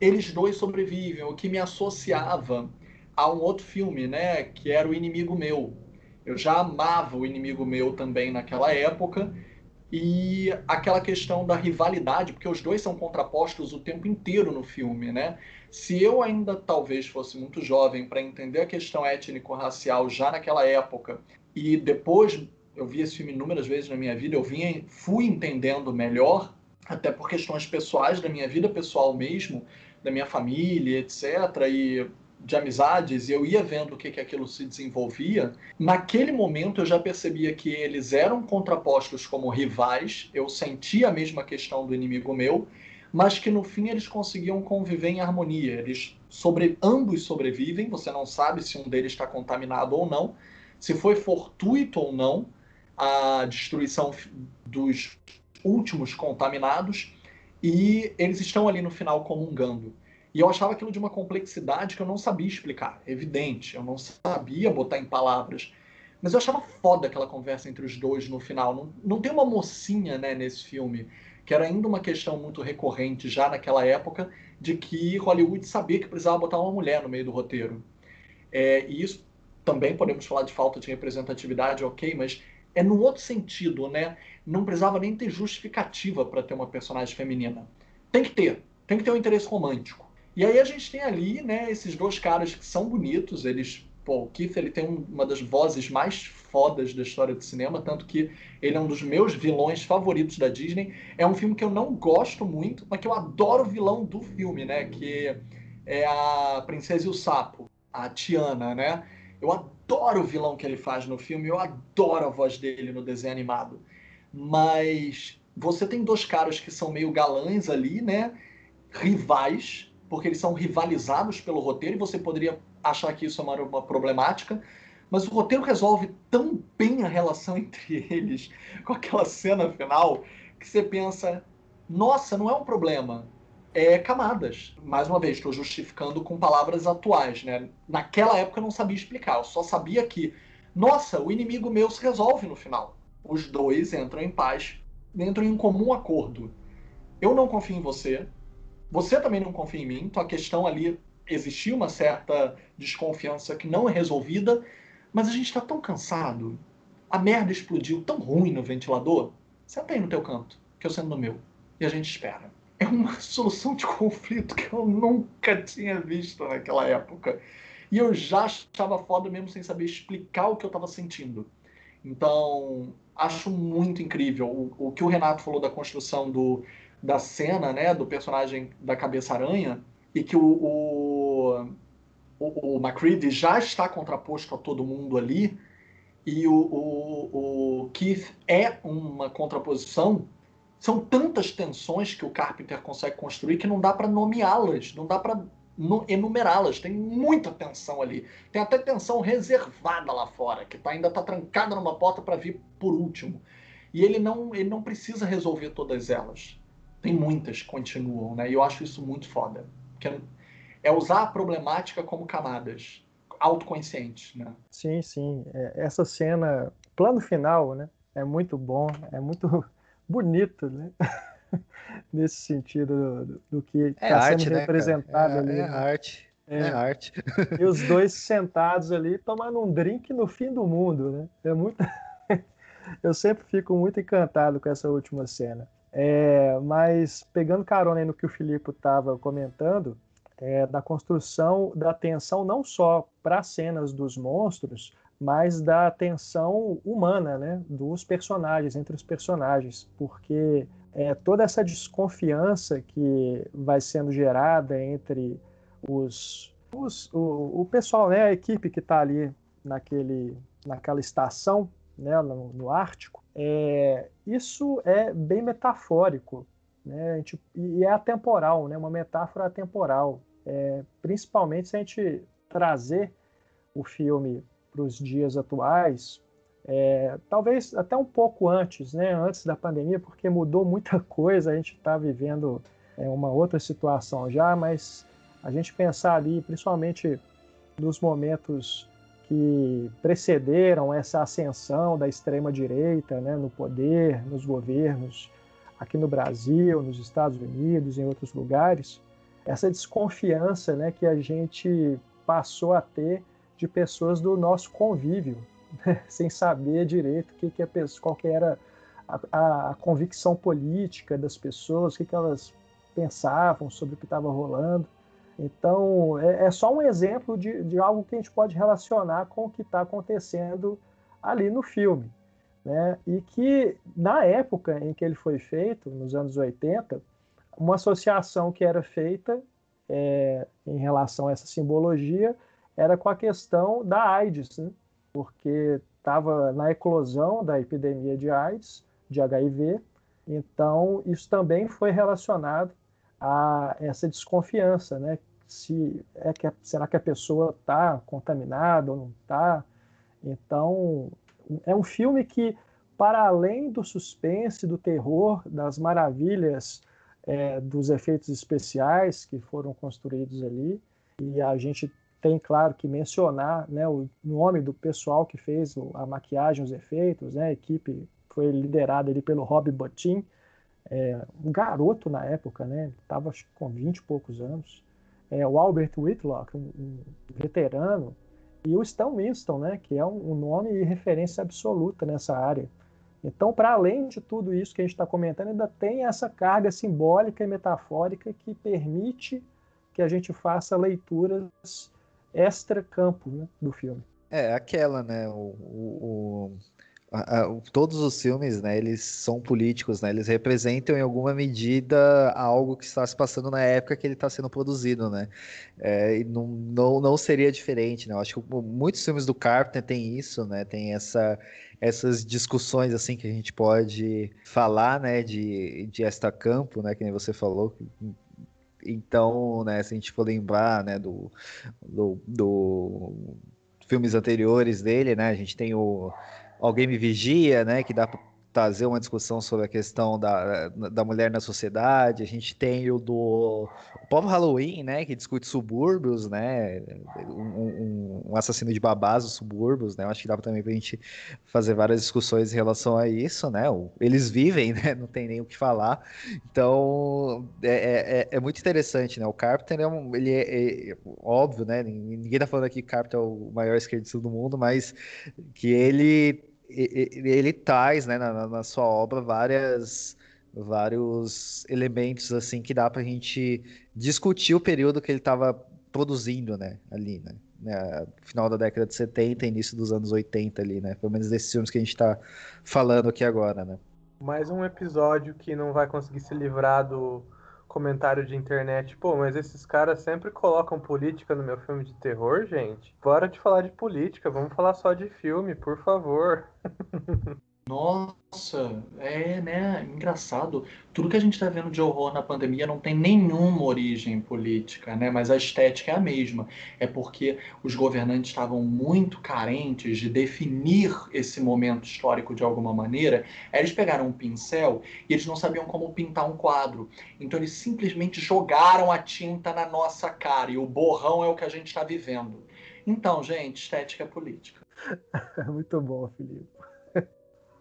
[SPEAKER 3] eles dois sobrevivem, o que me associava a um outro filme, né, que era O Inimigo Meu. Eu já amava O Inimigo Meu também naquela época, e aquela questão da rivalidade, porque os dois são contrapostos o tempo inteiro no filme, né? Se eu ainda talvez fosse muito jovem para entender a questão étnico-racial já naquela época, e depois eu vi esse filme inúmeras vezes na minha vida, eu vinha, fui entendendo melhor, até por questões pessoais da minha vida pessoal mesmo, da minha família, etc. E de amizades e eu ia vendo o que, que aquilo se desenvolvia, naquele momento eu já percebia que eles eram contrapostos como rivais, eu sentia a mesma questão do inimigo meu, mas que no fim eles conseguiam conviver em harmonia. Eles sobre ambos sobrevivem, você não sabe se um deles está contaminado ou não, se foi fortuito ou não a destruição dos últimos contaminados, e eles estão ali no final comungando. E eu achava aquilo de uma complexidade que eu não sabia explicar. Evidente, eu não sabia botar em palavras. Mas eu achava foda aquela conversa entre os dois no final. Não, não tem uma mocinha né, nesse filme, que era ainda uma questão muito recorrente já naquela época, de que Hollywood sabia que precisava botar uma mulher no meio do roteiro. É, e isso também podemos falar de falta de representatividade, ok, mas é no outro sentido, né? Não precisava nem ter justificativa para ter uma personagem feminina. Tem que ter, tem que ter um interesse romântico. E aí a gente tem ali, né, esses dois caras que são bonitos, eles, pô, o Keith ele tem uma das vozes mais fodas da história do cinema, tanto que ele é um dos meus vilões favoritos da Disney. É um filme que eu não gosto muito, mas que eu adoro o vilão do filme, né, que é a Princesa e o Sapo, a Tiana, né? Eu adoro o vilão que ele faz no filme, eu adoro a voz dele no desenho animado. Mas você tem dois caras que são meio galãs ali, né? Rivais, porque eles são rivalizados pelo roteiro e você poderia achar que isso é uma, uma problemática, mas o roteiro resolve tão bem a relação entre eles com aquela cena final que você pensa, nossa, não é um problema, é camadas. Mais uma vez, estou justificando com palavras atuais, né? Naquela época eu não sabia explicar, eu só sabia que, nossa, o inimigo meu se resolve no final. Os dois entram em paz, entram em um comum acordo. Eu não confio em você, você também não confia em mim, então a questão ali existia uma certa desconfiança que não é resolvida, mas a gente está tão cansado, a merda explodiu tão ruim no ventilador, senta aí no teu canto, que eu sento no meu, e a gente espera. É uma solução de conflito que eu nunca tinha visto naquela época. E eu já estava foda mesmo sem saber explicar o que eu estava sentindo. Então, acho muito incrível o, o que o Renato falou da construção do, da cena, né, do personagem da Cabeça-Aranha, e que o, o, o, o McCready já está contraposto a todo mundo ali, e o, o, o Keith é uma contraposição, são tantas tensões que o Carpenter consegue construir que não dá para nomeá-las, não dá para enumerá-las. Tem muita tensão ali. Tem até tensão reservada lá fora, que tá, ainda está trancada numa porta para vir por último. E ele não, ele não precisa resolver todas elas. Tem muitas que continuam, né? E eu acho isso muito foda. Porque é usar a problemática como camadas autoconscientes, né?
[SPEAKER 4] Sim, sim. É, essa cena, plano final, né? É muito bom, é muito bonito, né? Nesse sentido do, do que está é sendo né, representado
[SPEAKER 1] é,
[SPEAKER 4] ali.
[SPEAKER 1] É né? arte. É. é. arte.
[SPEAKER 4] E os dois sentados ali tomando um drink no fim do mundo, né? É muito. Eu sempre fico muito encantado com essa última cena. É, mas pegando carona aí no que o Filipe estava comentando, é, da construção da tensão não só para as cenas dos monstros, mas da tensão humana, né, dos personagens, entre os personagens, porque é, toda essa desconfiança que vai sendo gerada entre os, os o, o, pessoal, né, a equipe que está ali naquele, naquela estação, né, no, no Ártico, é, isso é bem metafórico, né? Gente, e é atemporal, né? uma metáfora atemporal. É, principalmente se a gente trazer o filme para os dias atuais, é, talvez até um pouco antes, né? antes da pandemia, porque mudou muita coisa, a gente está vivendo é, uma outra situação já, mas a gente pensar ali, principalmente nos momentos que precederam essa ascensão da extrema-direita né, no poder, nos governos, aqui no Brasil, nos Estados Unidos, em outros lugares, essa desconfiança né, que a gente passou a ter de pessoas do nosso convívio, né, sem saber direito que, que a pessoa, qual que era a, a convicção política das pessoas, o que, que elas pensavam sobre o que estava rolando. Então, é, é, só um exemplo de, de algo que a gente pode relacionar com o que está acontecendo ali no filme. Né? E que, na época em que ele foi feito, nos anos 80, uma associação que era feita é, em relação a essa simbologia era com a questão da AIDS, né? porque estava na eclosão da epidemia de AIDS, de HIV, então isso também foi relacionado a essa desconfiança, né? Se é que será que a pessoa está contaminada ou não está? Então é um filme que, para além do suspense, do terror, das maravilhas é, dos efeitos especiais que foram construídos ali, e a gente tem, claro, que mencionar né, o nome do pessoal que fez a maquiagem, os efeitos, né, a equipe foi liderada ali pelo Rob Bottin, é, um garoto na época, né? Estava com 20 e poucos anos. É, o Albert Whitlock, um, um, veterano, e o Stan Winston, né? Que é um, um nome e referência absoluta nessa área. Então, para além de tudo isso que a gente está comentando, ainda tem essa carga simbólica e metafórica que permite que a gente faça leituras extra-campo né, do filme.
[SPEAKER 1] É, aquela, né? O, o, todos os filmes, né, eles são políticos, né, eles representam em alguma medida algo que está se passando na época que ele está sendo produzido, né, é, e não, não, não seria diferente, né, eu acho que muitos filmes do Carpenter tem isso, né, tem essa, essas discussões, assim, que a gente pode falar, né, de, de esta campo, né, que nem você falou, então, né, se a gente for lembrar, né, do, do, do filmes anteriores dele, né, a gente tem o Alguém Me Vigia, né? Que dá trazer uma discussão sobre a questão da, da mulher na sociedade. A gente tem o do o próprio Halloween, né? Que discute subúrbios, né? Um, um, um assassino de babás, os subúrbios, né? Eu acho que dá também pra gente fazer várias discussões em relação a isso, né? Eles vivem, né? Não tem nem o que falar. Então, é, é, é, é muito interessante, né? O Carpenter é um... Ele é, é, óbvio, né? Ninguém tá falando aqui que Carpenter é o maior esquerdista do mundo, mas que ele ele traz né, na, na, sua obra várias vários elementos assim que dá para a gente discutir o período que ele estava produzindo né ali né? né final da década de 70 início dos anos 80 ali né pelo menos desses filmes que a gente está falando aqui agora né
[SPEAKER 2] mais um episódio que não vai conseguir se livrar do comentário de internet, pô, mas esses caras sempre colocam política no meu filme de terror, gente. Bora de falar de política, vamos falar só de filme, por favor.
[SPEAKER 3] Nossa, é, né? Engraçado. Tudo que a gente está vendo de horror na pandemia não tem nenhuma origem política, né? Mas a estética é a mesma. É porque os governantes estavam muito carentes de definir esse momento histórico de alguma maneira. Eles pegaram um pincel e eles não sabiam como pintar um quadro. Então eles simplesmente jogaram a tinta na nossa cara. E o borrão é o que a gente está vivendo. Então, gente, estética é política.
[SPEAKER 4] Muito bom, Felipe.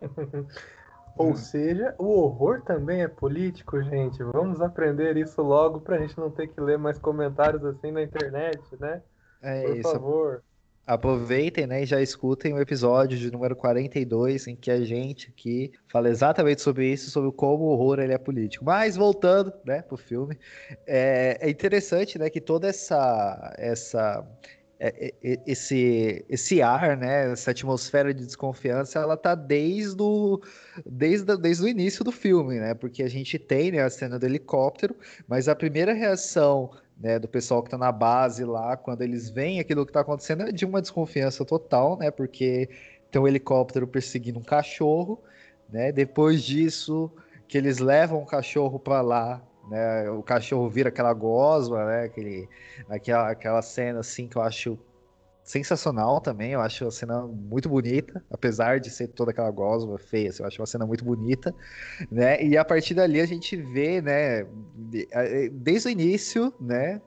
[SPEAKER 2] Ou seja, o horror também é político, gente. Vamos aprender isso logo pra gente não ter que ler mais comentários assim na internet, né?
[SPEAKER 1] É Por isso. favor. Aproveitem né, e já escutem o episódio de número 42, em que a gente aqui fala exatamente sobre isso, sobre como o horror ele é político. Mas voltando né, pro filme, é, é interessante né, que toda essa, essa esse, esse ar, né, essa atmosfera de desconfiança, ela tá desde o, desde, desde o início do filme, né, porque a gente tem né, a cena do helicóptero, mas a primeira reação né, do pessoal que tá na base lá, quando eles veem aquilo que tá acontecendo, é de uma desconfiança total, né, porque tem um helicóptero perseguindo um cachorro, né, depois disso que eles levam o cachorro para lá né? O cachorro vira aquela gosma, né? Aquele, aquela, aquela cena assim que eu acho sensacional também. Eu acho a cena muito bonita, apesar de ser toda aquela gosma feia. Assim, eu acho uma cena muito bonita, né? E a partir dali a gente vê, né? Desde o início, né?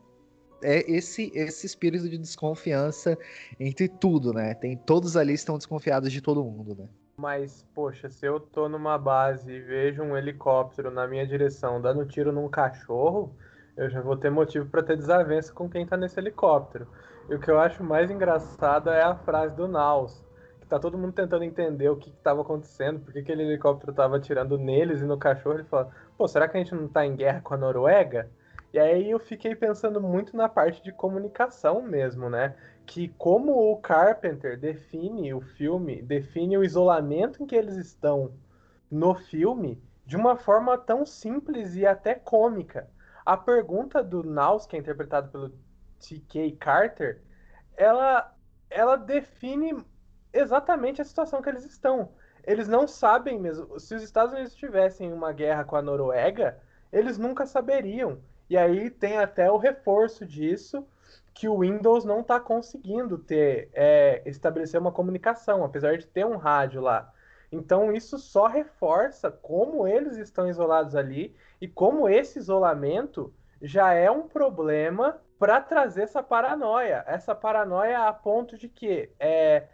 [SPEAKER 1] É esse esse espírito de desconfiança entre tudo, né? Tem todos ali estão desconfiados de todo mundo, né?
[SPEAKER 2] Mas, poxa, se eu tô numa base e vejo um helicóptero na minha direção dando tiro num cachorro, eu já vou ter motivo para ter desavença com quem tá nesse helicóptero. E o que eu acho mais engraçado é a frase do Naus, que tá todo mundo tentando entender o que, estava acontecendo, por que aquele helicóptero tava atirando neles e no cachorro. Ele fala: pô, será que a gente não tá em guerra com a Noruega? E aí eu fiquei pensando muito na parte de comunicação mesmo, né? Que como o Carpenter define o filme, define o isolamento em que eles estão no filme de uma forma tão simples e até cômica. A pergunta do Naus, que é interpretado pelo T.K. Carter, ela, ela define exatamente a situação que eles estão. Eles não sabem mesmo. Se os Estados Unidos tivessem uma guerra com a Noruega, eles nunca saberiam. E aí tem até o reforço disso que o Windows não está conseguindo ter é, estabelecer uma comunicação, apesar de ter um rádio lá. Então isso só reforça como eles estão isolados ali e como esse isolamento já é um problema para trazer essa paranoia. Essa paranoia a ponto de que é,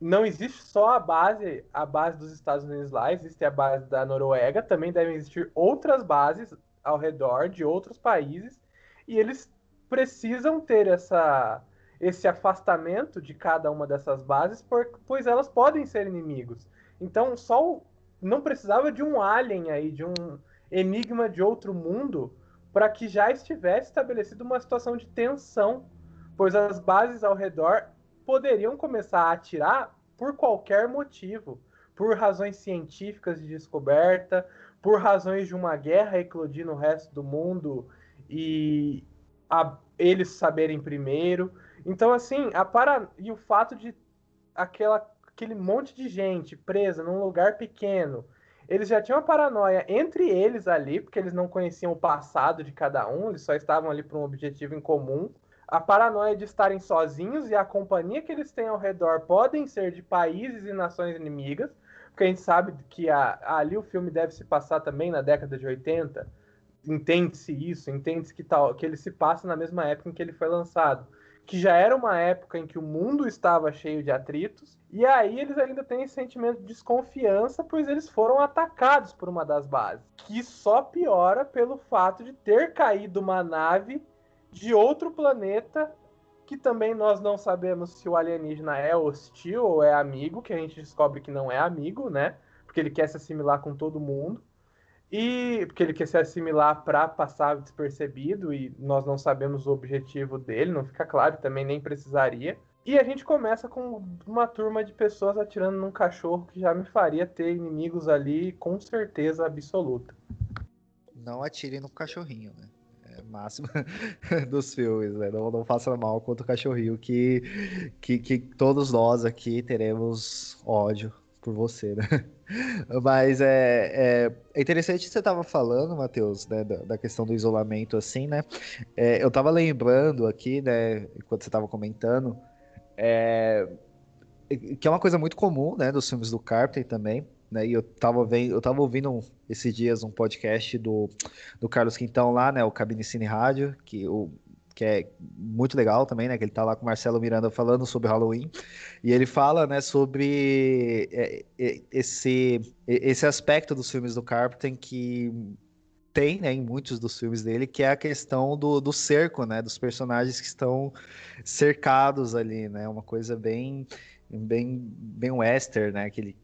[SPEAKER 2] não existe só a base, a base dos Estados Unidos lá, existe a base da Noruega, também devem existir outras bases ao redor de outros países e eles precisam ter essa, esse afastamento de cada uma dessas bases, por, pois elas podem ser inimigos. Então, só não precisava de um alien aí, de um enigma de outro mundo, para que já estivesse estabelecida uma situação de tensão, pois as bases ao redor poderiam começar a atirar por qualquer motivo, por razões científicas de descoberta, por razões de uma guerra eclodir no resto do mundo e, a eles saberem primeiro. Então, assim, a para... e o fato de aquela, aquele monte de gente presa num lugar pequeno, eles já tinham uma paranoia entre eles ali, porque eles não conheciam o passado de cada um, eles só estavam ali para um objetivo em comum. A paranoia de estarem sozinhos e a companhia que eles têm ao redor podem ser de países e nações inimigas, porque a gente sabe que a, ali o filme deve se passar também na década de 80 entende-se isso, entende-se que, tal, que ele se passa na mesma época em que ele foi lançado. Que já era uma época em que o mundo estava cheio de atritos, e aí eles ainda têm esse sentimento de desconfiança, pois eles foram atacados por uma das bases. Que só piora pelo fato de ter caído uma nave de outro planeta, que também nós não sabemos se o alienígena é hostil ou é amigo, que a gente descobre que não é amigo, né? Porque ele quer se assimilar com todo mundo. E porque ele quer se assimilar para passar despercebido e nós não sabemos o objetivo dele, não fica claro, também nem precisaria. E a gente começa com uma turma de pessoas atirando num cachorro que já me faria ter inimigos ali com certeza absoluta.
[SPEAKER 1] Não atirem no cachorrinho, né? É máximo dos filmes, né? Não, não faça mal contra o cachorrinho, que, que, que todos nós aqui teremos ódio por você, né? Mas é, é, é interessante que você estava falando, Matheus, né, da, da, questão do isolamento, assim, né? É, eu estava lembrando aqui, né, enquanto você estava comentando, é, que é uma coisa muito comum, né, dos filmes do Carpenter também, né? E eu estava vendo, eu tava ouvindo um, esses dias um podcast do, do Carlos Quintão lá, né, o Cabine Cine Rádio, que o que é muito legal também, né? Que ele tá lá com o Marcelo Miranda falando sobre Halloween. E ele fala, né, sobre é, é, esse, esse aspecto dos filmes do Carpenter que tem, né, em muitos dos filmes dele, que é a questão do, do cerco, né? Dos personagens que estão cercados ali, né? Uma coisa bem bem bem western, né? Que ele,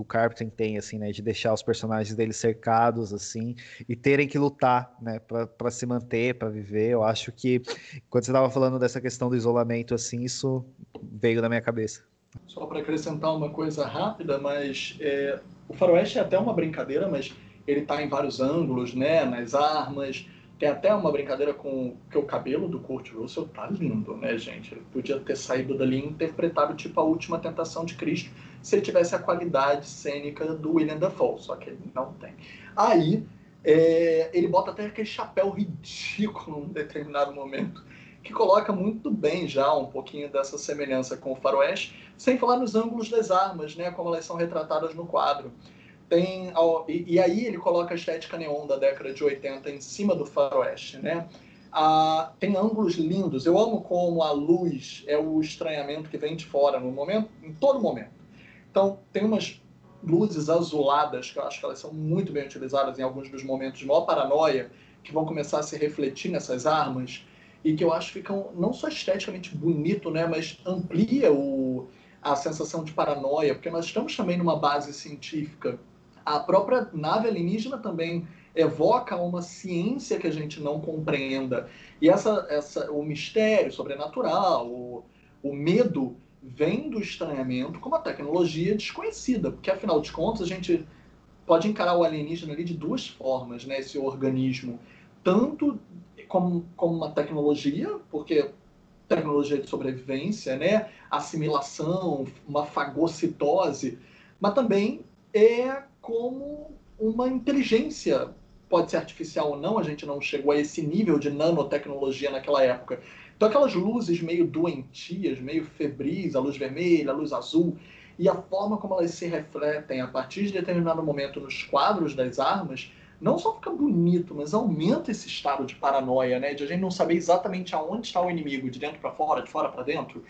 [SPEAKER 1] que o Carpenter tem, assim, né, de deixar os personagens dele cercados, assim, e terem que lutar, né, para se manter, para viver. Eu acho que quando você estava falando dessa questão do isolamento, assim, isso veio na minha cabeça.
[SPEAKER 3] Só para acrescentar uma coisa rápida, mas é, o faroeste é até uma brincadeira, mas ele está em vários ângulos, né, nas armas. Tem até uma brincadeira com que o cabelo do Kurt Russell tá lindo, né, gente? Ele podia ter saído dali interpretado tipo a última tentação de Cristo se ele tivesse a qualidade cênica do William Dafoe, só que ele não tem. Aí é, ele bota até aquele chapéu ridículo num determinado momento, que coloca muito bem já um pouquinho dessa semelhança com o faroeste, sem falar nos ângulos das armas, né, como elas são retratadas no quadro. Tem, e, e aí ele coloca a estética neon da década de 80 em cima do faroeste, né? Ah, tem ângulos lindos. Eu amo como a luz é o estranhamento que vem de fora no momento, em todo momento. Então, tem umas luzes azuladas que eu acho que elas são muito bem utilizadas em alguns dos momentos de maior paranoia, que vão começar a se refletir nessas armas e que eu acho que ficam não só esteticamente bonito, né, mas amplia o, a sensação de paranoia, porque nós estamos também numa base científica. A própria nave alienígena também evoca uma ciência que a gente não compreenda. E essa, essa, o mistério sobrenatural, o, o medo, vem do estranhamento como uma tecnologia desconhecida, porque afinal de contas a gente pode encarar o alienígena ali de duas formas, né, esse organismo, tanto como, como uma tecnologia, porque tecnologia de sobrevivência, né, assimilação, uma fagocitose, mas também é como uma inteligência, pode ser artificial ou não, a gente não chegou a esse nível de nanotecnologia naquela época, então aquelas luzes meio doentias, meio febris, a luz vermelha, a luz azul, e a forma como elas se refletem a partir de determinado momento nos quadros das armas, não só fica bonito, mas aumenta esse estado de paranoia, né? De a gente não saber exatamente aonde está o inimigo, de dentro para fora, de fora para dentro.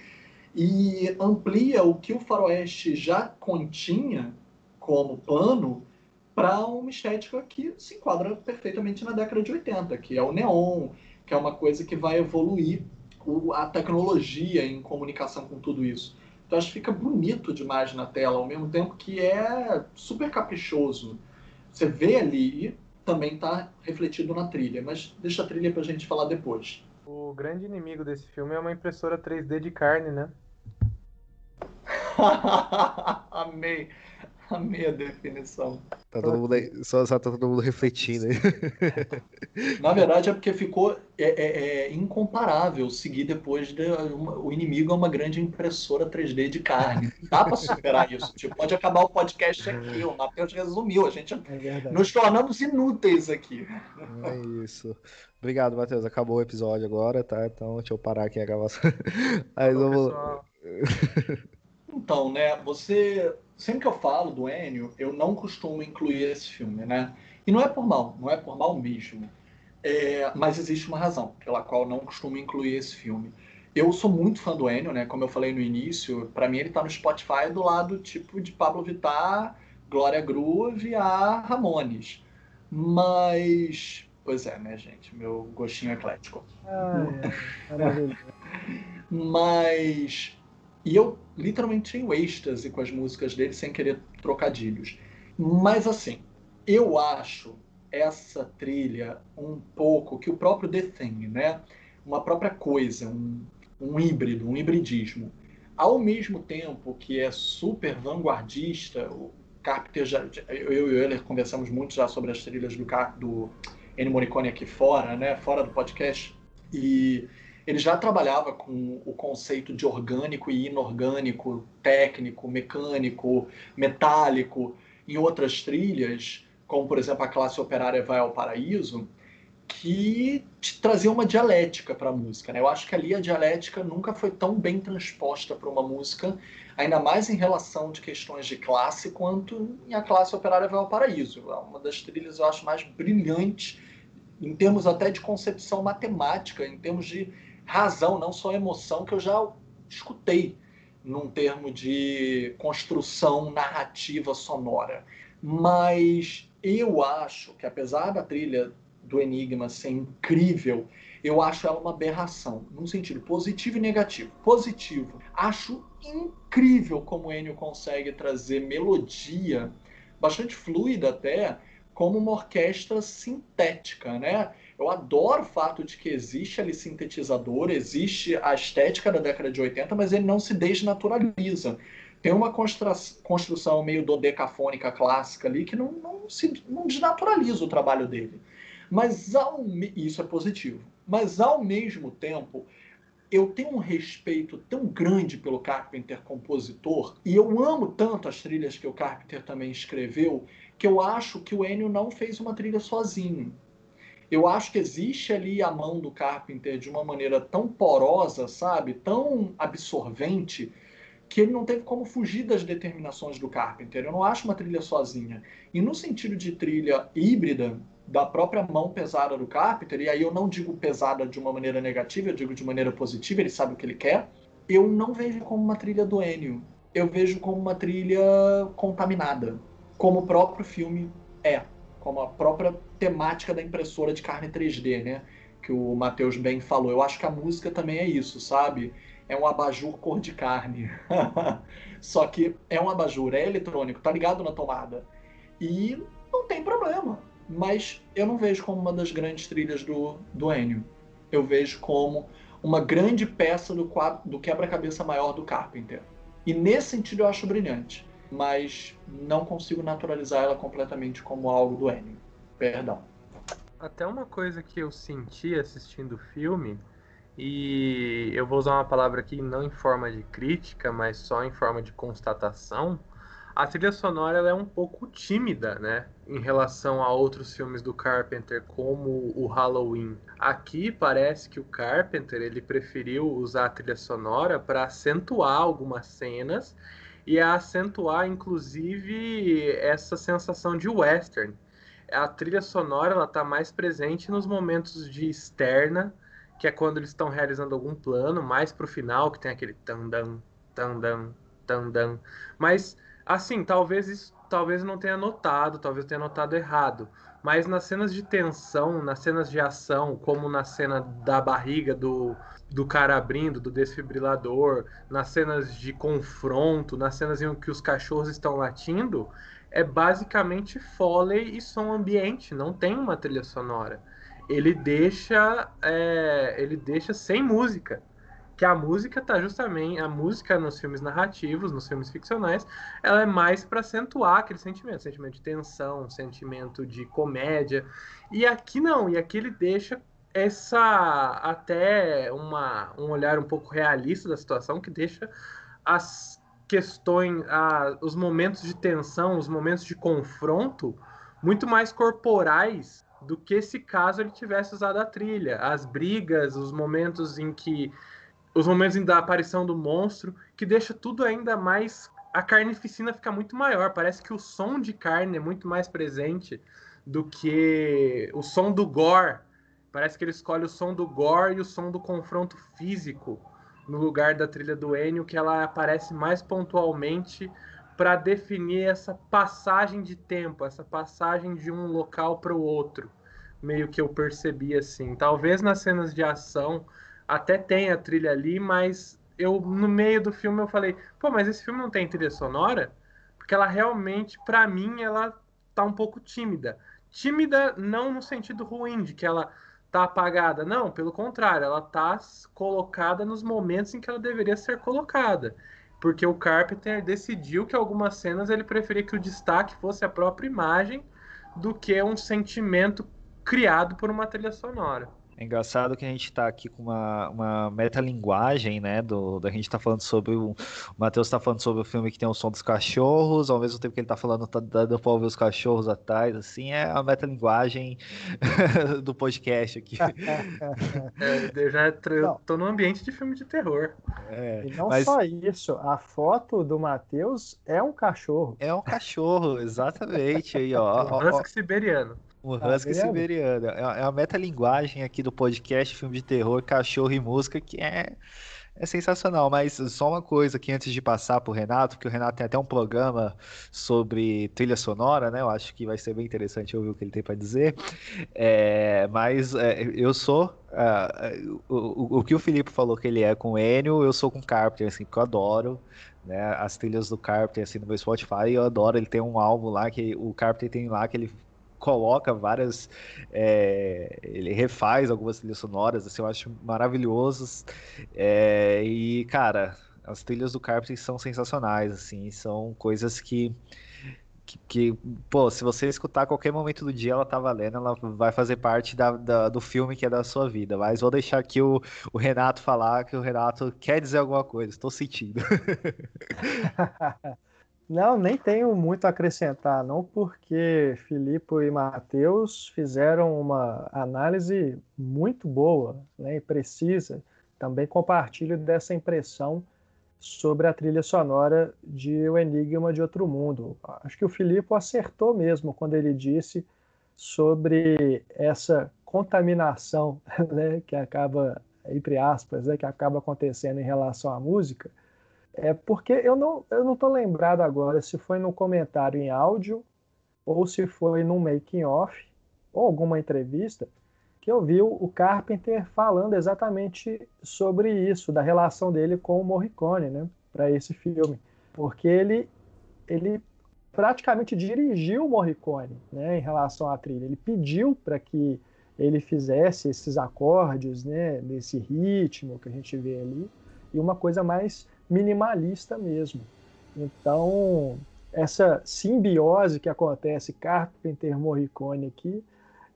[SPEAKER 3] E amplia o que o faroeste já continha como plano para uma estética que se enquadra perfeitamente na década de 80, que é o neon, que é uma coisa que vai evoluir o, a tecnologia em comunicação com tudo isso. Então acho que fica bonito demais na tela, ao mesmo tempo que é super caprichoso. Você vê ali e também está refletido na trilha, mas deixa a trilha para a gente falar depois.
[SPEAKER 2] O grande inimigo desse filme é uma impressora 3D de carne, né?
[SPEAKER 3] Amei. Amei a definição.
[SPEAKER 1] Tá todo mundo aí, só, só tá todo mundo refletindo aí.
[SPEAKER 3] Na verdade é porque ficou é, é, é incomparável seguir depois de uma, o inimigo é uma grande impressora 3D de carne. Dá para superar isso. Tipo, pode acabar o podcast aqui. O Matheus resumiu. A gente é nos tornamos inúteis aqui.
[SPEAKER 1] É isso. Obrigado, Matheus. Acabou o episódio agora, tá? Então deixa eu parar aqui a gravação. Aí vamos.
[SPEAKER 3] Então, né? Você sempre que eu falo do Enio, eu não costumo incluir esse filme, né? E não é por mal, não é por mal mesmo. É, mas existe uma razão pela qual eu não costumo incluir esse filme. Eu sou muito fã do Enio, né? Como eu falei no início, para mim ele tá no Spotify do lado tipo de Pablo Vittar, Glória Groove a Ramones. Mas, pois é, né, gente? Meu gostinho eclético. Ah, é. Mas e eu literalmente tenho êxtase com as músicas dele sem querer trocadilhos. Mas assim, eu acho essa trilha um pouco que o próprio The Thing, né? Uma própria coisa, um, um híbrido, um hibridismo. Ao mesmo tempo que é super vanguardista, o Carpenter já, eu e o Euler conversamos muito já sobre as trilhas do, do Ennio Morricone aqui fora, né? Fora do podcast. E ele já trabalhava com o conceito de orgânico e inorgânico, técnico, mecânico, metálico, em outras trilhas, como por exemplo a classe operária vai ao paraíso, que trazia uma dialética para a música. Né? Eu acho que ali a dialética nunca foi tão bem transposta para uma música, ainda mais em relação de questões de classe, quanto em a classe operária vai ao paraíso. É uma das trilhas eu acho mais brilhantes em termos até de concepção matemática, em termos de razão, não só emoção, que eu já escutei num termo de construção narrativa sonora. Mas eu acho que, apesar da trilha do Enigma ser incrível, eu acho ela uma aberração, num sentido positivo e negativo. Positivo, acho incrível como o Ennio consegue trazer melodia, bastante fluida até, como uma orquestra sintética, né? Eu adoro o fato de que existe ali sintetizador, existe a estética da década de 80, mas ele não se desnaturaliza. Tem uma construção meio dodecafônica clássica ali que não, não, se, não desnaturaliza o trabalho dele. Mas ao, isso é positivo. Mas ao mesmo tempo, eu tenho um respeito tão grande pelo Carpenter compositor e eu amo tanto as trilhas que o Carpenter também escreveu que eu acho que o Ennio não fez uma trilha sozinho. Eu acho que existe ali a mão do Carpenter de uma maneira tão porosa, sabe? Tão absorvente, que ele não teve como fugir das determinações do Carpenter. Eu não acho uma trilha sozinha. E no sentido de trilha híbrida, da própria mão pesada do Carpenter, e aí eu não digo pesada de uma maneira negativa, eu digo de maneira positiva, ele sabe o que ele quer, eu não vejo como uma trilha do Ennio. Eu vejo como uma trilha contaminada, como o próprio filme é como a própria temática da impressora de carne 3D, né? Que o Matheus bem falou. Eu acho que a música também é isso, sabe? É um abajur cor de carne. Só que é um abajur, é eletrônico, tá ligado na tomada. E não tem problema. Mas eu não vejo como uma das grandes trilhas do, do Ennio. Eu vejo como uma grande peça do, do quebra-cabeça maior do Carpenter. E nesse sentido eu acho brilhante mas não consigo naturalizar ela completamente como algo do Ennio. Perdão.
[SPEAKER 2] Até uma coisa que eu senti assistindo o filme, e eu vou usar uma palavra aqui não em forma de crítica, mas só em forma de constatação, a trilha sonora ela é um pouco tímida, né, em relação a outros filmes do Carpenter, como o Halloween. Aqui parece que o Carpenter ele preferiu usar a trilha sonora para acentuar algumas cenas e acentuar, inclusive, essa sensação de western. A trilha sonora ela está mais presente nos momentos de externa, que é quando eles estão realizando algum plano, mais para o final, que tem aquele tandam, tandam, tandam. Mas, assim, talvez isso, talvez não tenha notado, talvez tenha notado errado. Mas nas cenas de tensão, nas cenas de ação, como na cena da barriga do, do cara abrindo, do desfibrilador, nas cenas de confronto, nas cenas em que os cachorros estão latindo, é basicamente foley e som ambiente, não tem uma trilha sonora. Ele deixa, é, ele deixa sem música, que a música tá justamente, a música nos filmes narrativos, nos filmes ficcionais, ela é mais para acentuar aquele sentimento, sentimento de tensão, sentimento de comédia. E aqui não, e aqui ele deixa essa até uma, um olhar um pouco realista da situação que deixa as questões, os momentos de tensão, os momentos de confronto muito mais corporais do que se caso ele tivesse usado a trilha. As brigas, os momentos em que os momentos da aparição do monstro, que deixa tudo ainda mais a carnificina fica muito maior. Parece que o som de carne é muito mais presente do que o som do gore Parece que ele escolhe o som do gore e o som do confronto físico no lugar da trilha do Ennio, que ela aparece mais pontualmente para definir essa passagem de tempo, essa passagem de um local para o outro. Meio que eu percebi assim. Talvez nas cenas de ação até tenha trilha ali, mas eu no meio do filme eu falei, pô, mas esse filme não tem trilha sonora? Porque ela realmente, para mim, ela tá um pouco tímida. Tímida não no sentido ruim, de que ela tá apagada. Não, pelo contrário, ela tá colocada nos momentos em que ela deveria ser colocada. Porque o Carpenter decidiu que algumas cenas ele preferia que o destaque fosse a própria imagem do que um sentimento criado por uma trilha sonora.
[SPEAKER 1] É engraçado que a gente está aqui com uma, uma metalinguagem, né? Do, da gente está falando sobre o. O Matheus está falando sobre o filme que tem o som dos cachorros, ao mesmo tempo que ele está falando, tá dando para ouvir os cachorros atrás, assim, é a metalinguagem do podcast aqui.
[SPEAKER 2] é, eu já tô num ambiente de filme de terror.
[SPEAKER 4] É, e não mas... só isso, a foto do Matheus é um cachorro.
[SPEAKER 1] É um cachorro, exatamente. Aí, ó,
[SPEAKER 2] um husky siberiano.
[SPEAKER 1] O tá Husky ah, Siberiano. É, é a metalinguagem aqui do podcast, filme de terror, cachorro e música, que é, é sensacional. Mas só uma coisa aqui antes de passar pro Renato, porque o Renato tem até um programa sobre trilha sonora, né? Eu acho que vai ser bem interessante ouvir o que ele tem para dizer. É, mas é, eu sou. Uh, o, o, que o Felipe falou que ele é com o Enio, eu sou com o Carpenter, assim, porque eu adoro. Né, as trilhas do Carpenter assim no meu Spotify, eu adoro, ele tem um álbum lá que o Carpenter tem lá que ele coloca várias. É, ele refaz algumas trilhas sonoras, assim, eu acho maravilhosos. É, e, cara, as trilhas do Carpenter são sensacionais, assim, são coisas que, que, que, pô, se você escutar a qualquer momento do dia, ela tá valendo, ela vai fazer parte da, da, do filme que é da sua vida. Mas vou deixar aqui o, o Renato falar, que o Renato quer dizer alguma coisa, estou sentindo.
[SPEAKER 4] Não, nem tenho muito a acrescentar, não, porque Filipe e Matheus fizeram uma análise muito boa né, e precisa. Também compartilho dessa impressão sobre a trilha sonora de O Enigma de Outro Mundo. Acho que o Filipe acertou mesmo quando ele disse sobre essa contaminação né, que acaba, entre aspas, né, que acaba acontecendo em relação à música é porque eu não eu não tô lembrado agora se foi no comentário em áudio ou se foi no making off ou alguma entrevista que eu vi o Carpenter falando exatamente sobre isso, da relação dele com o Morricone, né, para esse filme, porque ele ele praticamente dirigiu o Morricone, né, em relação à trilha. Ele pediu para que ele fizesse esses acordes, né, desse ritmo que a gente vê ali, e uma coisa mais minimalista mesmo. Então, essa simbiose que acontece Carpenter Morricone aqui,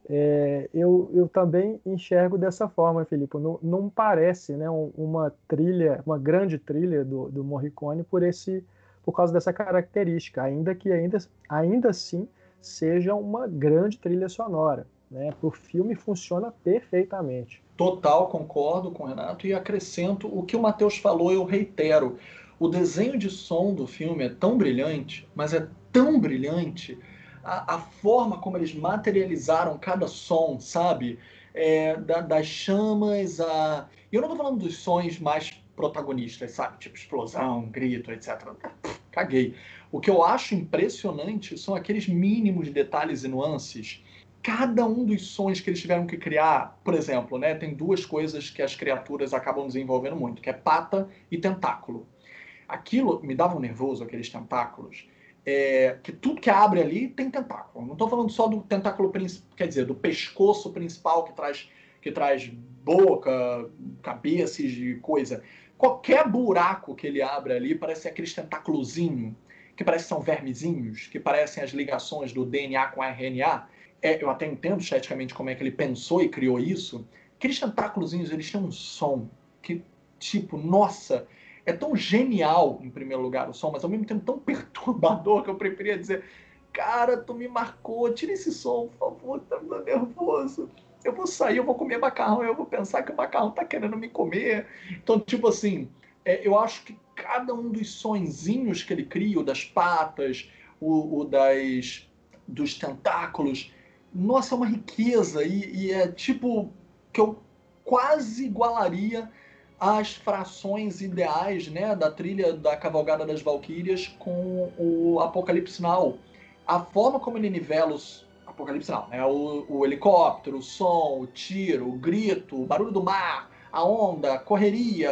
[SPEAKER 4] é, eu, eu também enxergo dessa forma, Felipe. Não, não parece né, uma trilha, uma grande trilha do, do Morricone por esse, por causa dessa característica, ainda que ainda, ainda assim seja uma grande trilha sonora. Né? Para o filme funciona perfeitamente.
[SPEAKER 3] Total, concordo com o Renato e acrescento o que o Matheus falou, eu reitero. O desenho de som do filme é tão brilhante, mas é tão brilhante. A, a forma como eles materializaram cada som, sabe? É, da, das chamas a. E eu não estou falando dos sons mais protagonistas, sabe? Tipo explosão, grito, etc. Caguei. O que eu acho impressionante são aqueles mínimos detalhes e nuances cada um dos sons que eles tiveram que criar, por exemplo, né, tem duas coisas que as criaturas acabam desenvolvendo muito, que é pata e tentáculo. Aquilo me dava um nervoso, aqueles tentáculos, é, que tudo que abre ali tem tentáculo. Não estou falando só do tentáculo principal, quer dizer, do pescoço principal que traz, que traz boca, cabeça e coisa. Qualquer buraco que ele abre ali parece aqueles tentáculozinhos, que parecem são vermezinhos, que parecem as ligações do DNA com RNA é, eu até entendo esteticamente como é que ele pensou e criou isso, aqueles tentáculos, eles têm um som que, tipo, nossa, é tão genial, em primeiro lugar, o som, mas ao mesmo tempo tão perturbador que eu preferia dizer, cara, tu me marcou, tira esse som, por favor, tá me dando nervoso. Eu vou sair, eu vou comer macarrão, eu vou pensar que o macarrão tá querendo me comer. Então, tipo assim, é, eu acho que cada um dos sonzinhos que ele cria, o das patas, o, o das dos tentáculos, nossa, é uma riqueza e, e, é tipo que eu quase igualaria as frações ideais né, da trilha da Cavalgada das Valquírias com o Apocalipse Now. A forma como ele nivela os Apocalipse Now, né, o, o helicóptero, o som, o tiro, o grito, o barulho do mar, a onda, a correria,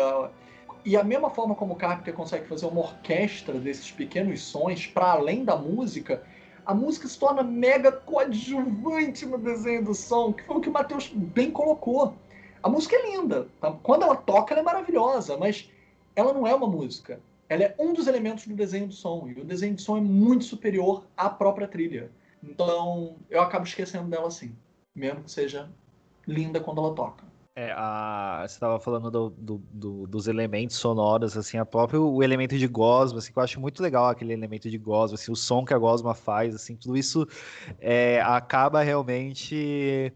[SPEAKER 3] e a mesma forma como o Carpenter consegue fazer uma orquestra desses pequenos sons para além da música, a música se torna mega coadjuvante no desenho do som, que foi o que o Matheus bem colocou. A música é linda, tá? quando ela toca ela é maravilhosa, mas ela não é uma música. Ela é um dos elementos do desenho do som, e o desenho do som é muito superior à própria trilha. Então, eu acabo esquecendo dela assim, mesmo que seja linda quando ela toca.
[SPEAKER 1] É, a, você estava falando do, do, do, dos elementos sonoros, assim, a próprio o elemento de gosma, assim, que eu acho muito legal aquele elemento de gosma, assim, o som que a gosma faz, assim, tudo isso é, acaba realmente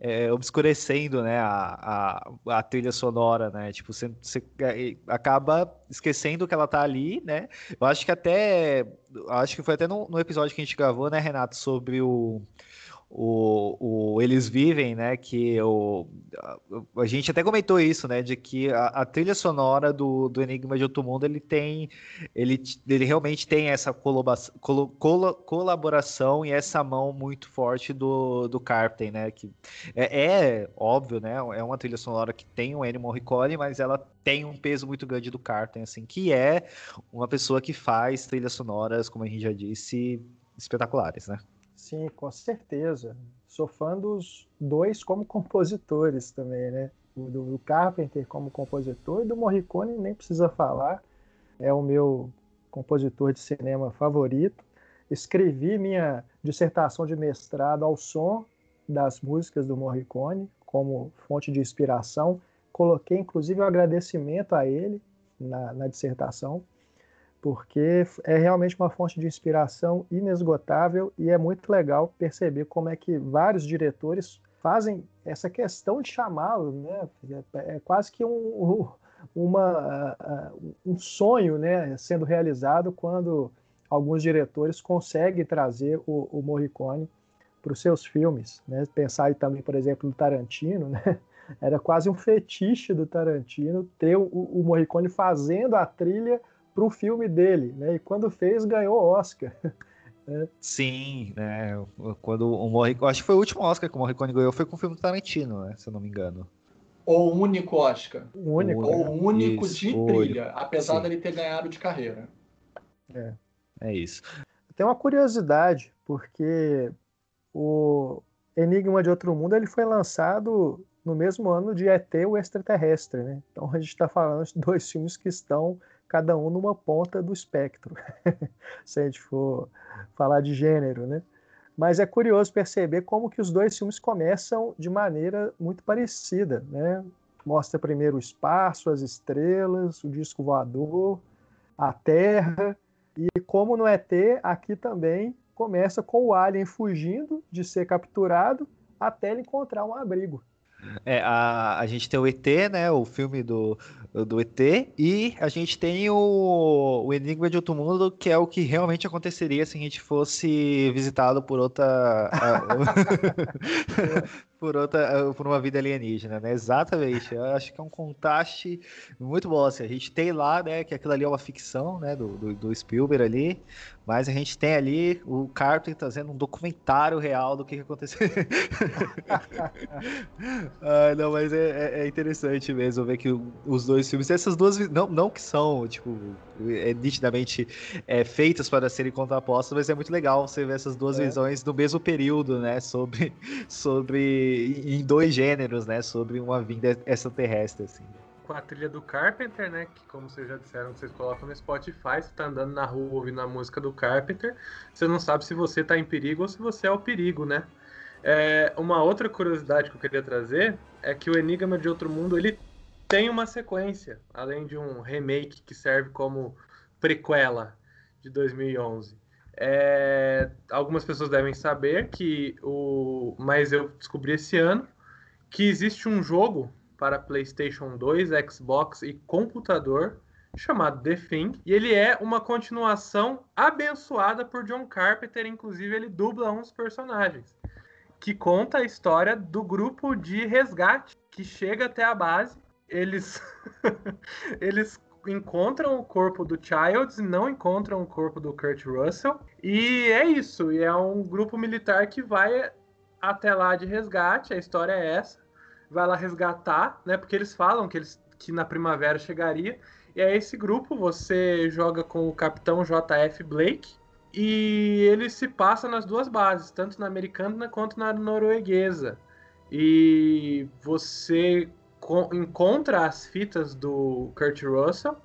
[SPEAKER 1] é, obscurecendo, né, a, a, a, trilha sonora, né, tipo, você, você, é, acaba esquecendo que ela tá ali, né, eu acho que até, acho que foi até no, no episódio que a gente gravou, né, Renato, sobre o o, o, eles vivem, né? Que o, a, a, gente até comentou isso, né? De que a, a, trilha sonora do, do Enigma de Outro Mundo ele tem, ele, ele realmente tem essa colaboração, col, colaboração e essa mão muito forte do, do Carpenter, né? Que é, é, óbvio, né? É uma trilha sonora que tem o Ennio Morricone, mas ela tem um peso muito grande do Carpenter, assim, que é uma pessoa que faz trilhas sonoras, como a gente já disse, espetaculares, né?
[SPEAKER 4] Sim, com certeza. Sou fã dos dois como compositores também, né? O do Carpenter como compositor e do Morricone nem precisa falar. É o meu compositor de cinema favorito. Escrevi minha dissertação de mestrado ao som das músicas do Morricone como fonte de inspiração. Coloquei inclusive um agradecimento a ele na, na dissertação porque é realmente uma fonte de inspiração inesgotável e é muito legal perceber como é que vários diretores fazem essa questão de chamá-lo, né? É, é quase que um, uma, um sonho, né, sendo realizado quando alguns diretores conseguem trazer o, o Morricone para os seus filmes, né? Pensar aí também, por exemplo, no Tarantino, né? Era quase um fetiche do Tarantino ter o, o Morricone fazendo a trilha para o filme dele, né? E quando fez, ganhou Oscar.
[SPEAKER 1] É. Sim, né? Quando o Morricone. Acho que foi o último Oscar que o Morricone ganhou, foi com o filme do Tarantino, né? Se eu não me engano.
[SPEAKER 3] Ou o único Oscar.
[SPEAKER 4] O único.
[SPEAKER 3] Ou o único isso, de trilha, apesar sim. dele ter ganhado de carreira.
[SPEAKER 1] É. É isso.
[SPEAKER 4] Tem uma curiosidade, porque o Enigma de Outro Mundo ele foi lançado no mesmo ano de ET, o Extraterrestre, né? Então a gente está falando de dois filmes que estão cada um numa ponta do espectro, se a gente for falar de gênero, né? Mas é curioso perceber como que os dois filmes começam de maneira muito parecida, né? Mostra primeiro o espaço, as estrelas, o disco voador, a Terra, e como no ET, aqui também começa com o alien fugindo de ser capturado até ele encontrar um abrigo.
[SPEAKER 1] É, a, a gente tem o ET, né? O filme do, do ET, e a gente tem o, o Enigma de Outro Mundo, que é o que realmente aconteceria se a gente fosse visitado por outra. por outra por uma vida alienígena, né? Exatamente. Eu acho que é um contraste muito bom. Assim, a gente tem lá, né, que aquilo ali é uma ficção, né, do, do, do Spielberg ali, mas a gente tem ali o Carpenter trazendo um documentário real do que, que aconteceu. ah, não, mas é, é, interessante mesmo ver que os dois filmes, essas duas, não, não que são, tipo, é, nitidamente é, feitas para serem contrapostas, mas é muito legal você ver essas duas é. visões no mesmo período, né, sobre, sobre, em dois gêneros, né, sobre uma vinda extraterrestre, assim
[SPEAKER 2] com a trilha do Carpenter, né? Que como vocês já disseram, vocês colocam no Spotify, você tá andando na rua ouvindo a música do Carpenter, você não sabe se você tá em perigo ou se você é o perigo, né? É, uma outra curiosidade que eu queria trazer é que o Enigma de Outro Mundo ele tem uma sequência, além de um remake que serve como prequela de 2011. É, algumas pessoas devem saber que o, mas eu descobri esse ano que existe um jogo para PlayStation 2, Xbox e computador, chamado The Thing, e ele é uma continuação abençoada por John Carpenter, inclusive ele dubla uns personagens, que conta a história do grupo de resgate que chega até a base. Eles eles encontram o corpo do Childs e não encontram o corpo do Kurt Russell. E é isso, e é um grupo militar que vai até lá de resgate, a história é essa vai lá resgatar, né? Porque eles falam que, eles, que na primavera chegaria. E aí esse grupo você joga com o capitão JF Blake e ele se passa nas duas bases, tanto na americana quanto na norueguesa. E você encontra as fitas do Kurt Russell,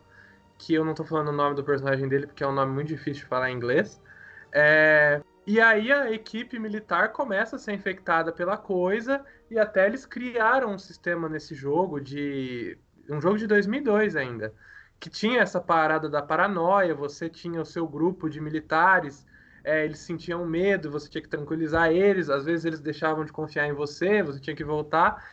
[SPEAKER 2] que eu não estou falando o nome do personagem dele porque é um nome muito difícil de falar em inglês. É... E aí a equipe militar começa a ser infectada pela coisa e até eles criaram um sistema nesse jogo de um jogo de 2002 ainda, que tinha essa parada da paranoia, você tinha o seu grupo de militares, é, eles sentiam medo, você tinha que tranquilizar eles, às vezes eles deixavam de confiar em você, você tinha que voltar.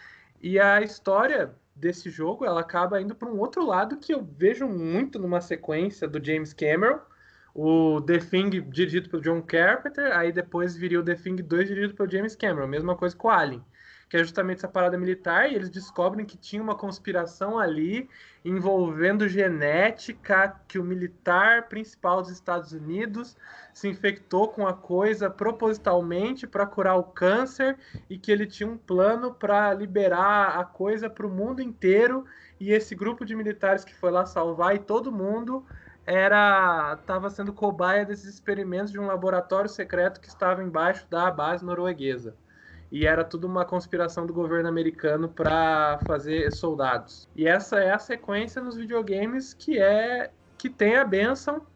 [SPEAKER 2] E a história desse jogo, ela acaba indo para um outro lado que eu vejo muito numa sequência do James Cameron, o The Thing dirigido pelo John Carpenter, aí depois viria o The Thing 2 dirigido pelo James Cameron, mesma coisa com o Alien, que é justamente essa parada militar, e eles descobrem que tinha uma conspiração ali envolvendo genética, que o militar principal dos Estados Unidos se infectou com a coisa propositalmente para curar o câncer e que ele tinha um plano para liberar a coisa para o mundo inteiro, e esse grupo de militares que foi lá salvar e todo mundo era estava sendo cobaia desses experimentos de um laboratório secreto que estava embaixo da base norueguesa. E era tudo uma conspiração do governo americano para fazer soldados. E essa é a sequência nos videogames que é que tem a benção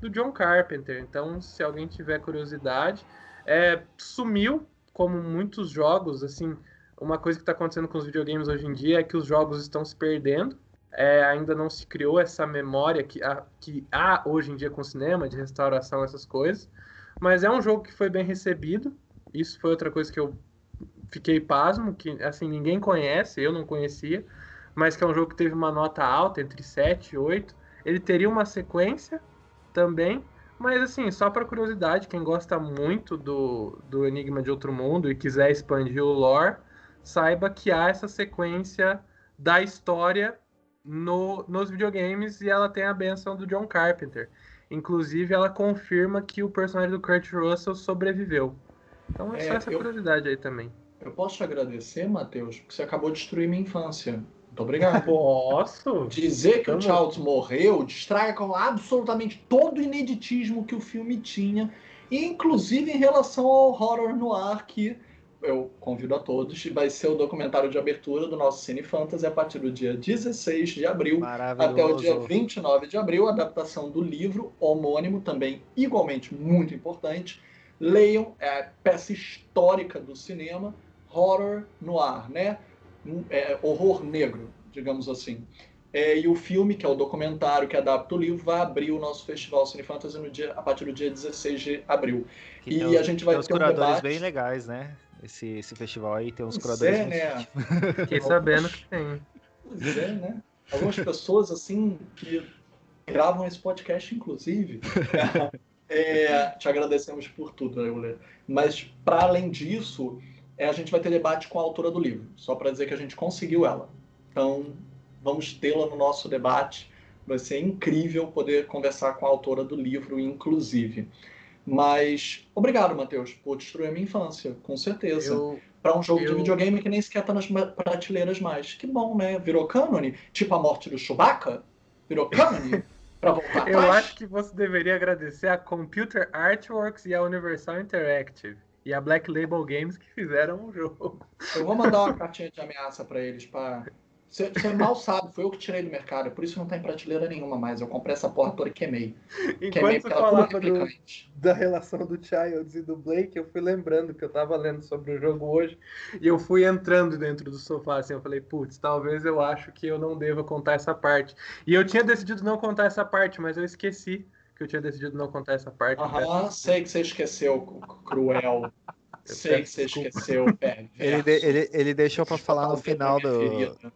[SPEAKER 2] do John Carpenter. Então, se alguém tiver curiosidade, é, sumiu como muitos jogos, assim, uma coisa que está acontecendo com os videogames hoje em dia é que os jogos estão se perdendo é, ainda não se criou essa memória que, a, que há hoje em dia com o cinema, de restauração, essas coisas. Mas é um jogo que foi bem recebido. Isso foi outra coisa que eu fiquei pasmo, que assim, ninguém conhece, eu não conhecia, mas que é um jogo que teve uma nota alta, entre 7 e 8. Ele teria uma sequência também, mas assim, só para curiosidade, quem gosta muito do, do Enigma de Outro Mundo e quiser expandir o lore, saiba que há essa sequência da história no, nos videogames e ela tem a benção do John Carpenter. Inclusive, ela confirma que o personagem do Kurt Russell sobreviveu. Então é, só essa eu, curiosidade aí também.
[SPEAKER 3] Eu posso te agradecer, Matheus, porque você acabou de destruir minha infância. Muito obrigado.
[SPEAKER 2] Posso?
[SPEAKER 3] Dizer que o Charles morreu distrai com absolutamente todo o ineditismo que o filme tinha, inclusive em relação ao horror no ar que eu convido a todos, vai ser o documentário de abertura do nosso Cine Fantasy a partir do dia 16 de abril até o dia 29 de abril, adaptação do livro homônimo, também igualmente muito importante. Leiam, é a peça histórica do cinema, horror noir, né? É, horror negro, digamos assim. É, e o filme, que é o documentário que adapta o livro, vai abrir o nosso festival Cine Fantasy no dia, a partir do dia 16 de abril.
[SPEAKER 1] Que e a gente vai ter um debate... bem legais, né? Esse, esse festival aí, tem uns pois curadores. É,
[SPEAKER 2] né? Fiquei sabendo que tem.
[SPEAKER 3] Pois é, né? Algumas pessoas, assim, que gravam esse podcast, inclusive. É, te agradecemos por tudo, né, Euler? Mas, para além disso, é, a gente vai ter debate com a autora do livro, só para dizer que a gente conseguiu ela. Então, vamos tê-la no nosso debate. Vai ser incrível poder conversar com a autora do livro, inclusive. Mas obrigado, Matheus, por destruir a minha infância, com certeza. Eu, para um jogo eu... de videogame que nem sequer tá nas prateleiras mais. Que bom, né? Virou cânone? Tipo a morte do Chewbacca? Virou cânone? para voltar
[SPEAKER 2] Eu acho que você deveria agradecer a Computer Artworks e a Universal Interactive. E a Black Label Games que fizeram o jogo.
[SPEAKER 3] Eu vou mandar uma cartinha de ameaça para eles para você, você, mal sabe, foi eu que tirei do mercado, por isso não tá em prateleira nenhuma mais. Eu comprei essa porra toda e queimei.
[SPEAKER 2] Enquanto queimei você falava do, da relação do Childs e do Blake, eu fui lembrando que eu tava lendo sobre o jogo hoje e eu fui entrando dentro do sofá assim, eu falei, putz, talvez eu acho que eu não deva contar essa parte. E eu tinha decidido não contar essa parte, mas eu esqueci que eu tinha decidido não contar essa parte.
[SPEAKER 3] Aham, sei que você esqueceu, cruel. Sei que você esqueceu,
[SPEAKER 1] ele, de, ele, ele deixou para falar no final do.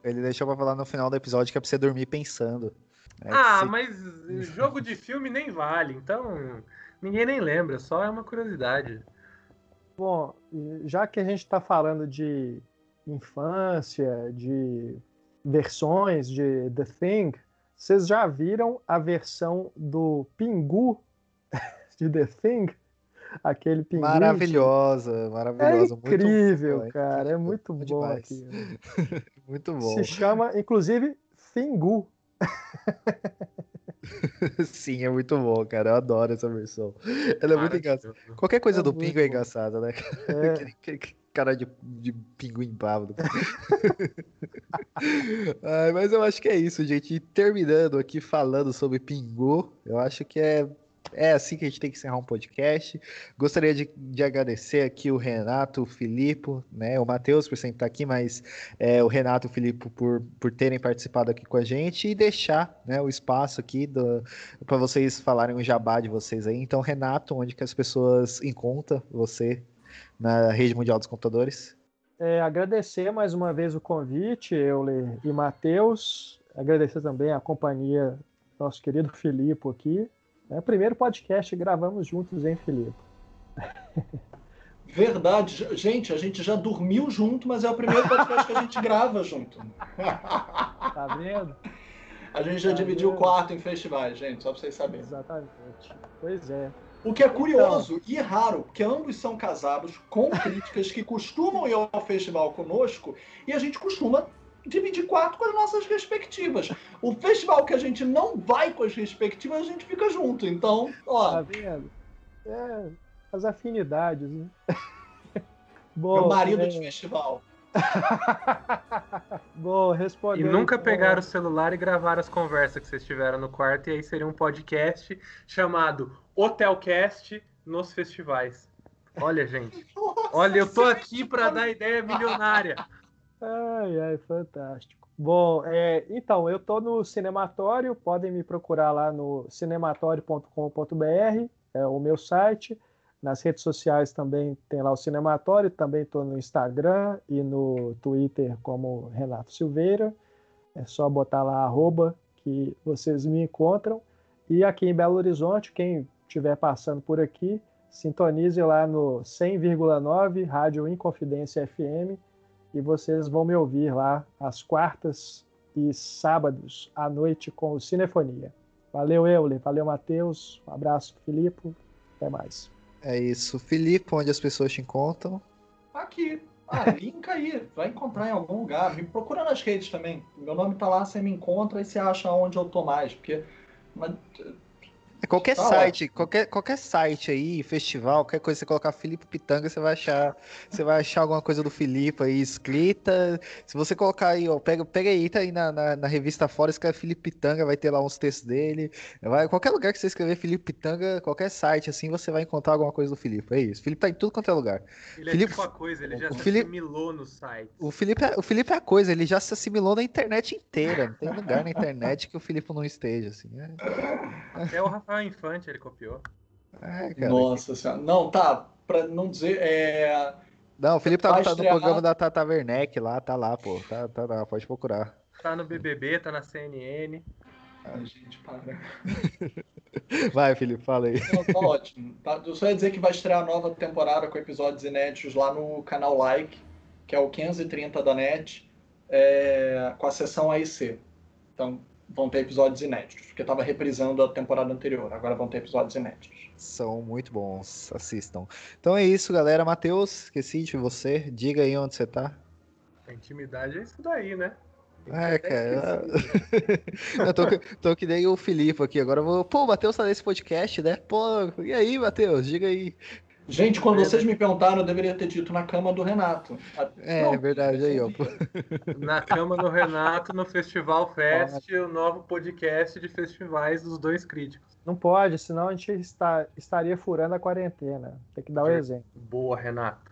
[SPEAKER 1] Ele deixou para falar no final do episódio que é pra você dormir pensando.
[SPEAKER 2] É ah, se... mas jogo de filme nem vale, então ninguém nem lembra, só é uma curiosidade.
[SPEAKER 4] Bom, já que a gente está falando de infância, de versões de The Thing, vocês já viram a versão do Pingu de The Thing? Aquele pinguim.
[SPEAKER 1] Maravilhosa, maravilhosa.
[SPEAKER 4] É incrível, muito cara. É muito bom demais. aqui.
[SPEAKER 1] muito bom.
[SPEAKER 4] Se chama, inclusive, Fingu.
[SPEAKER 1] Sim, é muito bom, cara. Eu adoro essa versão. Ela é muito engraçada. Qualquer coisa é do pingo é engraçada, né? É. cara de, de pinguim bábado. mas eu acho que é isso, gente. E terminando aqui falando sobre Pingu, eu acho que é é assim que a gente tem que encerrar um podcast. Gostaria de, de agradecer aqui o Renato, o Filipe, né, o Matheus por sempre estar aqui, mas é, o Renato e o Filipe por, por terem participado aqui com a gente e deixar né, o espaço aqui para vocês falarem o jabá de vocês aí. Então, Renato, onde que as pessoas encontram você na rede mundial dos computadores?
[SPEAKER 4] É, agradecer mais uma vez o convite, Euler e Matheus. Agradecer também a companhia nosso querido Filipe aqui. É o primeiro podcast que gravamos juntos, hein, Filipe?
[SPEAKER 3] Verdade. Gente, a gente já dormiu junto, mas é o primeiro podcast que a gente grava junto.
[SPEAKER 4] Tá vendo?
[SPEAKER 3] A gente já tá dividiu o quarto em festivais, gente, só pra vocês saberem.
[SPEAKER 4] Exatamente. Pois é.
[SPEAKER 3] O que é curioso então... e raro, porque ambos são casados com críticas que costumam ir ao festival conosco e a gente costuma dividir quarto com as nossas respectivas. O festival que a gente não vai com as respectivas, a gente fica junto. Então, ó.
[SPEAKER 4] Tá vendo? É, as afinidades, né?
[SPEAKER 3] Bom, Meu marido é... de festival.
[SPEAKER 4] Bom, respondendo.
[SPEAKER 2] E nunca pegaram o celular e gravaram as conversas que vocês tiveram no quarto, e aí seria um podcast chamado Hotelcast nos festivais. Olha, gente. Nossa, olha, eu tô aqui para dar ideia milionária.
[SPEAKER 4] Ai, ai, fantástico. Bom, é, então, eu tô no Cinematório, podem me procurar lá no cinematório.com.br, é o meu site. Nas redes sociais também tem lá o Cinematório, também estou no Instagram e no Twitter como Renato Silveira. É só botar lá arroba que vocês me encontram. E aqui em Belo Horizonte, quem estiver passando por aqui, sintonize lá no 100,9 Rádio Inconfidência FM e vocês vão me ouvir lá às quartas e sábados à noite com o Cinefonia. Valeu, Euler. Valeu, Matheus. Um abraço, Filipe. Até mais.
[SPEAKER 1] É isso. Felipe, onde as pessoas te encontram?
[SPEAKER 3] Aqui. Ah, link aí. Vai encontrar em algum lugar. Me procura nas redes também. Meu nome tá lá, você me encontra e você acha onde eu tô mais. Porque
[SPEAKER 1] qualquer tá site, qualquer, qualquer site aí, festival, qualquer coisa, você colocar Felipe Pitanga, você vai achar, você vai achar alguma coisa do Felipe aí escrita. Se você colocar aí, ó, pega, pega aí, tá aí na, na, na revista fora, escreve Felipe Pitanga, vai ter lá uns textos dele. Vai, qualquer lugar que você escrever Felipe Pitanga, qualquer site assim, você vai encontrar alguma coisa do Felipe. É isso. Felipe tá em tudo quanto é lugar.
[SPEAKER 2] Ele é Felipe, é tipo a coisa, ele já se Felipe, assimilou no site.
[SPEAKER 1] O Felipe, é, o Felipe é a coisa, ele já se assimilou na internet inteira. Não tem lugar na internet que o Felipe não esteja, assim. É,
[SPEAKER 2] é o Rafael Infante, ele copiou.
[SPEAKER 3] É, cara, Nossa que... senhora. Não, tá. Pra não dizer. É...
[SPEAKER 1] Não, o Felipe tá, tá no programa da Tata Werneck lá, tá lá, pô. Tá, tá lá, pode procurar.
[SPEAKER 2] Tá no BBB, tá na CNN.
[SPEAKER 3] Ai, gente, para.
[SPEAKER 1] Vai, Felipe, fala aí.
[SPEAKER 3] Não, tá ótimo. Tá, eu só ia dizer que vai estrear a nova temporada com episódios inéditos lá no canal Like, que é o 530 da NET, é, com a sessão AIC. Então, vão ter episódios inéditos, porque estava reprisando a temporada anterior, agora vão ter episódios inéditos.
[SPEAKER 1] São muito bons, assistam. Então é isso, galera. Matheus, esqueci de você, diga aí onde você tá.
[SPEAKER 2] A intimidade é isso daí, né?
[SPEAKER 1] É, cara. eu tô, tô que nem o Filipe aqui. Agora eu vou. Pô, o Matheus tá nesse podcast, né? Pô, e aí, Matheus? Diga aí.
[SPEAKER 3] Gente, quando é, vocês me perguntaram, eu deveria ter dito na cama do Renato.
[SPEAKER 1] É, Não, é verdade aí, ó.
[SPEAKER 2] Na cama do Renato, no Festival Fest, o novo podcast de festivais dos dois críticos.
[SPEAKER 4] Não pode, senão a gente está, estaria furando a quarentena. Tem que dar o um exemplo.
[SPEAKER 2] Boa, Renato.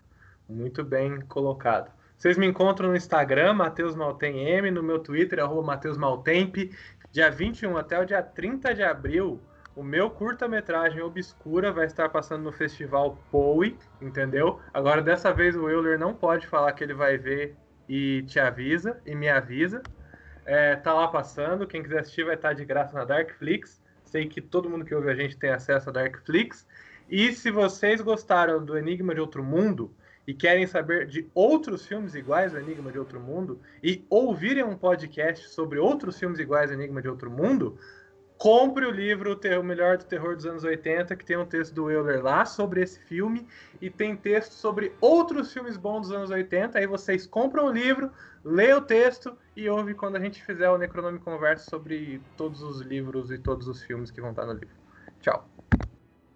[SPEAKER 2] Muito bem colocado. Vocês me encontram no Instagram, Matheus Maltem M, no meu Twitter, arroba Matheus Maltemp. Dia 21 até o dia 30 de abril, o meu curta-metragem Obscura vai estar passando no festival Poe, entendeu? Agora, dessa vez, o Euler não pode falar que ele vai ver e te avisa, e me avisa. É, tá lá passando, quem quiser assistir vai estar de graça na Darkflix. Sei que todo mundo que ouve a gente tem acesso a Darkflix. E se vocês gostaram do Enigma de Outro Mundo e querem saber de outros filmes iguais ao Enigma de Outro Mundo e ouvirem um podcast sobre outros filmes iguais ao Enigma de Outro Mundo, compre o livro O Melhor do Terror dos Anos 80, que tem um texto do Euler lá sobre esse filme, e tem texto sobre outros filmes bons dos anos 80. Aí vocês compram o livro, lê o texto e ouve quando a gente fizer o Necronome Conversa sobre todos os livros e todos os filmes que vão estar no livro. Tchau.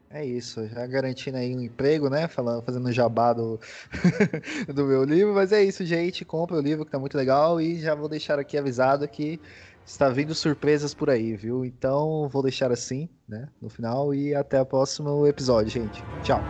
[SPEAKER 1] É isso, já garantindo aí um emprego, né? Falando, fazendo jabá do, do meu livro, mas é isso, gente. Compre o livro que tá muito legal e já vou deixar aqui avisado que Está vindo surpresas por aí, viu? Então vou deixar assim, né? No final e até o próximo episódio, gente. Tchau.